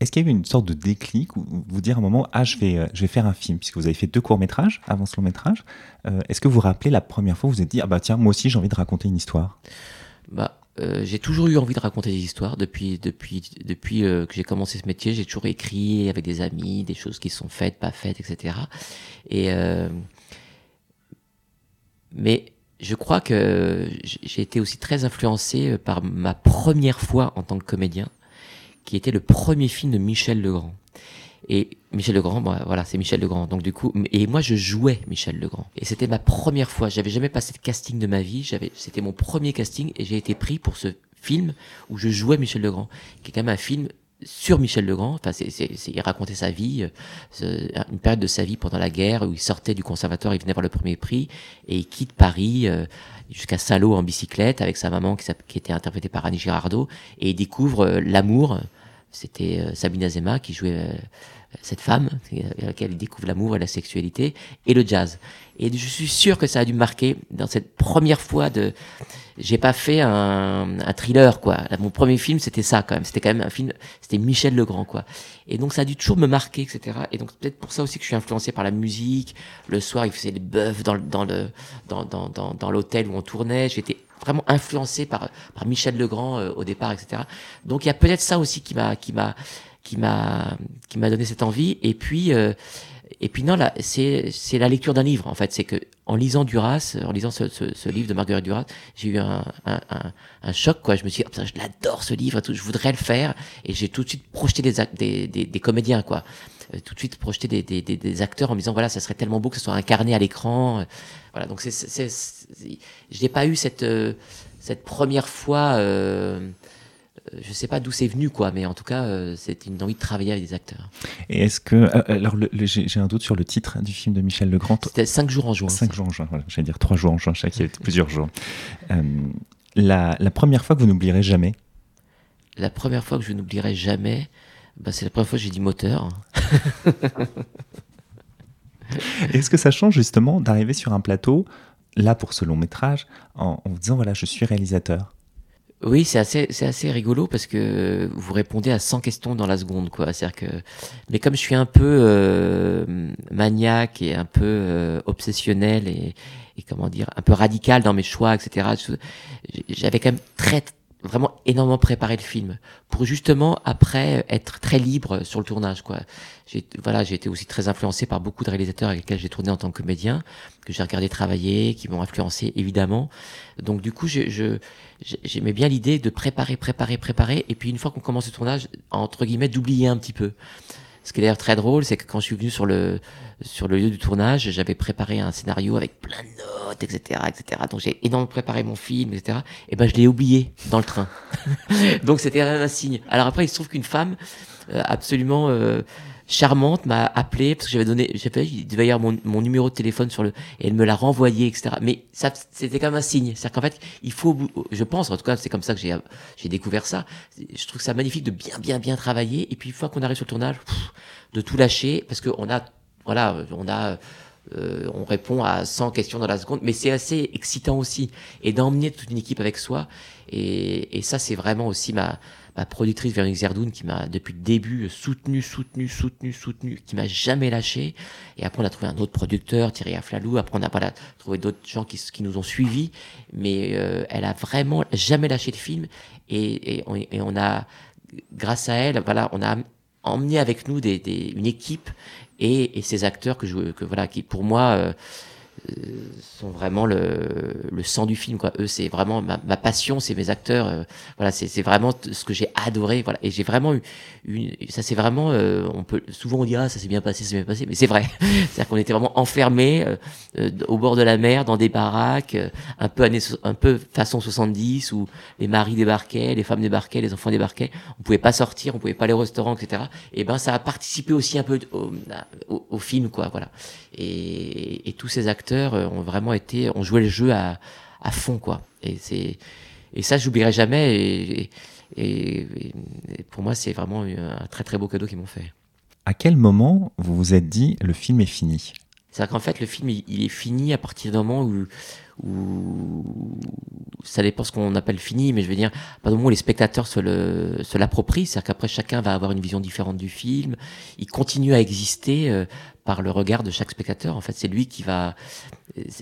Est-ce qu'il y a eu une sorte de déclic ou ou vous dire à un moment ah je vais euh, je vais faire un film puisque vous avez fait deux courts métrages avant ce long métrage. Euh, Est-ce que vous vous rappelez la première fois où vous vous êtes dit ah bah tiens moi aussi j'ai envie de raconter une histoire? Bah, euh, j'ai toujours eu envie de raconter des histoires depuis depuis depuis que j'ai commencé ce métier. J'ai toujours écrit avec des amis, des choses qui sont faites, pas faites, etc. Et mais je crois que j'ai été aussi très influencé par ma première fois en tant que comédien, qui était le premier film de Michel Legrand. Et Michel Legrand, bon, voilà, c'est Michel Legrand. Donc du coup, et moi je jouais Michel Legrand. Et c'était ma première fois. J'avais jamais passé de casting de ma vie. J'avais, c'était mon premier casting et j'ai été pris pour ce film où je jouais Michel Legrand, qui est quand même un film sur Michel Legrand. Enfin, c'est, c'est, c'est- il racontait sa vie, euh, une période de sa vie pendant la guerre où il sortait du conservatoire, il venait voir le premier prix et il quitte Paris euh, jusqu'à Saint-Lô en bicyclette avec sa maman qui, qui était interprétée par Annie Girardot et il découvre euh, l'amour. C'était euh, Sabine Azema qui jouait cette femme euh, avec laquelle il découvre l'amour et la sexualité et le jazz. Et je suis sûr que ça a dû marquer dans cette première fois de. J'ai pas fait un, un thriller quoi. Mon premier film c'était ça quand même. C'était quand même un film. C'était Michel Legrand quoi. Et donc ça a dû toujours me marquer etc. Et donc peut-être pour ça aussi que je suis influencé par la musique. Le soir il faisait des bœufs dans dans le dans dans dans, dans l'hôtel où on tournait. J'étais vraiment influencé par par Michel Legrand euh, au départ etc. Donc il y a peut-être ça aussi qui m'a qui m'a qui m'a qui m'a donné cette envie. Et puis euh, et puis non là c'est c'est la lecture d'un livre en fait. C'est que en lisant Duras en lisant ce, ce, ce livre de Marguerite Duras j'ai eu un, un, un, choc quoi. Je me suis dit oh, putain, je l'adore ce livre tout, je voudrais le faire. Et j'ai tout de suite projeté des des, des, des comédiens quoi. Euh, tout de suite projeté des, des, des, acteurs en me disant voilà ça serait tellement beau que ce soit incarné à l'écran. Euh, voilà. Donc c'est c'est je n'ai pas eu cette euh, cette première fois euh, je sais pas d'où c'est venu quoi mais en tout cas euh, c'était une envie de travailler avec des acteurs. Et est-ce que euh, alors le- le- j'ai un doute sur le titre du film de Michel Legrand. c'était cinq jours en juin 5 jours en juin, voilà, j'allais dire 3 jours en juin, avait plusieurs jours. Euh, la, la première fois que vous n'oublierez jamais, la première fois que je n'oublierai jamais bah, c'est la première fois que j'ai dit moteur. Est-ce que ça change justement d'arriver sur un plateau, là pour ce long métrage, en, en vous disant voilà, je suis réalisateur? Oui, c'est assez, c'est assez rigolo parce que vous répondez à 100 questions dans la seconde, quoi. C'est-à-dire que, mais comme je suis un peu euh, maniaque et un peu euh, obsessionnel et, et comment dire, un peu radical dans mes choix, etc. J'avais quand même très, vraiment énormément préparé le film pour justement après être très libre sur le tournage, quoi. J'ai, voilà, j'ai été aussi très influencé par beaucoup de réalisateurs avec lesquels j'ai tourné en tant que comédien, que j'ai regardé travailler, qui m'ont influencé évidemment. Donc du coup, je, je j'ai- j'aimais bien l'idée de préparer, préparer, préparer, et puis une fois qu'on commence le tournage, entre guillemets, d'oublier un petit peu. Ce qui est d'ailleurs très drôle, c'est que quand je suis venu sur le sur le lieu du tournage, j'avais préparé un scénario avec plein de notes, etc., etc. Donc j'ai énormément préparé mon film, etc. Et ben je l'ai oublié dans le train. Donc c'était un, signe. Alors après, il se trouve qu'une femme euh, absolument euh, charmante m'a appelé parce que j'avais donné, j'avais, il devait y avoir mon, mon numéro de téléphone sur le, et elle me l'a renvoyé, etc. Mais ça, c'était quand même un signe. C'est-à-dire qu'en fait, il faut, je pense, en tout cas, c'est comme ça que j'ai, j'ai découvert ça. Je trouve ça magnifique de bien, bien, bien travailler. Et puis, une fois qu'on arrive sur le tournage, de tout lâcher parce qu'on a, voilà, on a, euh, on répond à 100 questions dans la seconde, mais c'est assez excitant aussi. Et d'emmener toute une équipe avec soi. Et, et ça, c'est vraiment aussi ma, ma productrice Véronique Zerdoun qui m'a depuis le début soutenu, soutenu, soutenu, soutenu, qui m'a jamais lâché. Et après, on a trouvé un autre producteur, Thierry Aflalou. Après, on a voilà, trouvé d'autres gens qui, qui nous ont suivis. Mais euh, elle a vraiment jamais lâché le film. Et, et, on, et on a, grâce à elle, voilà, on a emmené avec nous des, des, une équipe et, et ces acteurs que je, que voilà, qui pour moi, euh, sont vraiment le, le, sang du film quoi. Eux c'est vraiment ma, ma passion c'est mes acteurs euh, voilà c'est vraiment ce que j'ai adoré voilà. Et j'ai vraiment eu une, ça c'est vraiment euh, on peut souvent on dit ah ça s'est bien passé ça s'est bien passé mais c'est vrai. C'est à dire qu'on était vraiment enfermés euh, au bord de la mer dans des baraques un peu années, un peu façon 70 où les maris débarquaient les femmes débarquaient les enfants débarquaient. On pouvait pas sortir on pouvait pas aller au restaurant etc et ben ça a participé aussi un peu au, au, au film quoi voilà. Et, et tous ces acteurs euh, ont vraiment été, ont joué le jeu à, à fond, quoi. Et c'est, et ça, j'oublierai jamais. Et, et, pour moi, c'est vraiment un très très beau cadeau qu'ils m'ont fait. À quel moment vous vous êtes dit le film est fini? C'est-à-dire qu'en fait, le film, il, est fini à partir d'un moment où, où ça dépend ce qu'on appelle fini, mais je veux dire, à du moment où les spectateurs se, le, se l'approprient, c'est-à-dire qu'après chacun va avoir une vision différente du film, il continue à exister euh, par le regard de chaque spectateur. En fait, c'est lui qui va.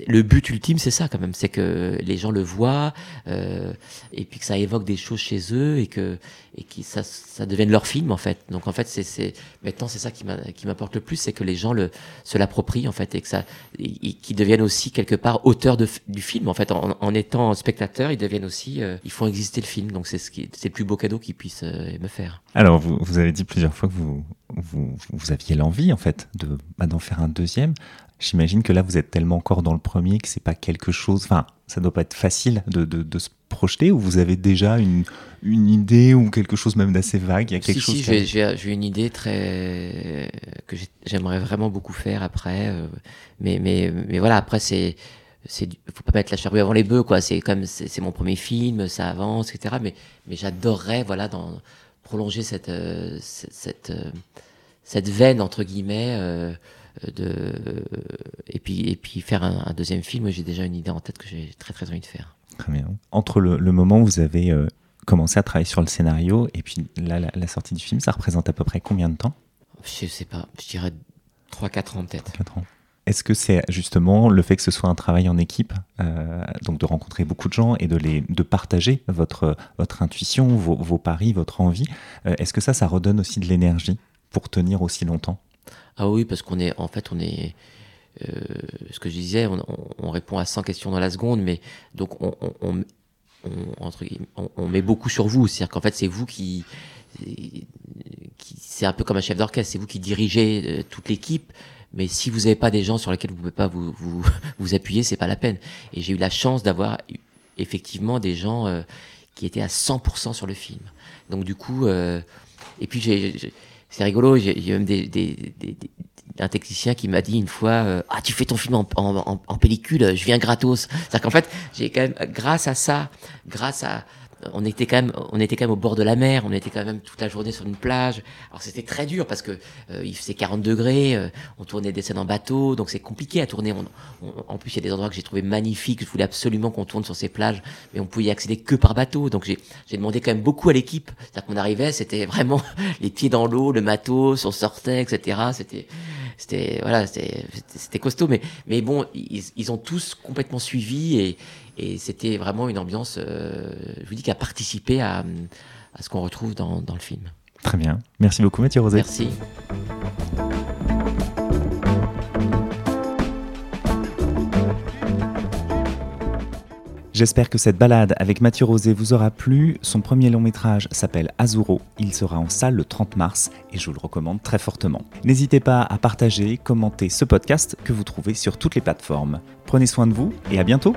Le but ultime, c'est ça quand même, c'est que les gens le voient euh, et puis que ça évoque des choses chez eux et que et que ça, ça devienne leur film en fait. Donc en fait, c'est, maintenant c'est ça qui, qui m'apporte le plus, c'est que les gens le se l'approprient en fait et que ça, qu'ils deviennent aussi quelque part auteurs de, du film en fait. En, en étant spectateurs, ils deviennent aussi, euh, ils font exister le film. Donc c'est ce qui, c'est le plus beau cadeau qu'ils puissent euh, me faire. Alors vous, vous avez dit plusieurs fois que vous vous, vous aviez l'envie en fait de bah, d'en faire un deuxième. J'imagine que là vous êtes tellement encore dans le premier que c'est pas quelque chose. Enfin, ça doit pas être facile de, de, de se projeter ou vous avez déjà une, une idée ou quelque chose même d'assez vague? Il y a quelque si, chose. Si, j'ai, j'ai une idée très que j'aimerais vraiment beaucoup faire après, euh, mais mais mais voilà après c'est c'est faut pas mettre la charrue avant les bœufs quoi c'est comme c'est mon premier film ça avance etc mais mais j'adorerais voilà dans prolonger cette euh, cette, cette, euh, cette veine entre guillemets euh, de et puis et puis faire un, un deuxième film. J'ai déjà une idée en tête que j'ai très très envie de faire. Très bien. Entre le, le moment où vous avez euh, commencé à travailler sur le scénario et puis là, la, la, sortie du film ça représente à peu près combien de temps? Je sais pas. Je dirais 3-4 ans peut-être. 4 ans est-ce que c'est justement le fait que ce soit un travail en équipe, euh, donc de rencontrer beaucoup de gens et de, les, de partager votre, votre intuition, vos, paris, votre envie, euh, est-ce que ça, ça redonne aussi de l'énergie pour tenir aussi longtemps? Ah oui, parce qu'on est, en fait, on est, euh, ce que je disais, on, on, on, répond à 100 questions dans la seconde, mais donc on, on, met beaucoup sur vous, c'est-à-dire qu'en fait, c'est vous qui, qui c'est un peu comme un chef d'orchestre, c'est vous qui dirigez toute l'équipe mais si vous n'avez pas des gens sur lesquels vous pouvez pas vous vous, vous appuyer, c'est pas la peine. Et j'ai eu la chance d'avoir effectivement des gens euh, qui étaient à 100% sur le film. Donc du coup, euh, et puis c'est rigolo, j'ai même des, des, des, des, un technicien qui m'a dit une fois euh, ah tu fais ton film en, en, en pellicule, je viens gratos. C'est-à-dire qu'en fait j'ai quand même grâce à ça, grâce à on était quand même, on était quand même au bord de la mer, on était quand même toute la journée sur une plage. Alors c'était très dur parce que euh, il faisait 40 degrés, euh, on tournait des scènes en bateau, donc c'est compliqué à tourner. En plus, il y a des endroits que j'ai trouvé magnifiques. Je voulais absolument qu'on tourne sur ces plages, mais on pouvait y accéder que par bateau. Donc j'ai demandé quand même beaucoup à l'équipe. C'est-à-dire qu'on arrivait, c'était vraiment les pieds dans l'eau, le matos, on sortait, etc. C'était, c'était voilà, c'était costaud. Mais mais bon, ils, ils ont tous complètement suivi et et c'était vraiment une ambiance, euh, je vous dis, qui a participé à, à ce qu'on retrouve dans, dans, le film. Très bien. Merci beaucoup, Mathieu Rosé. Merci. J'espère que cette balade avec Mathieu Rosé vous aura plu. Son premier long métrage s'appelle Azuro. Il sera en salle le 30 mars et je vous le recommande très fortement. N'hésitez pas à partager, commenter ce podcast que vous trouvez sur toutes les plateformes. Prenez soin de vous et à bientôt.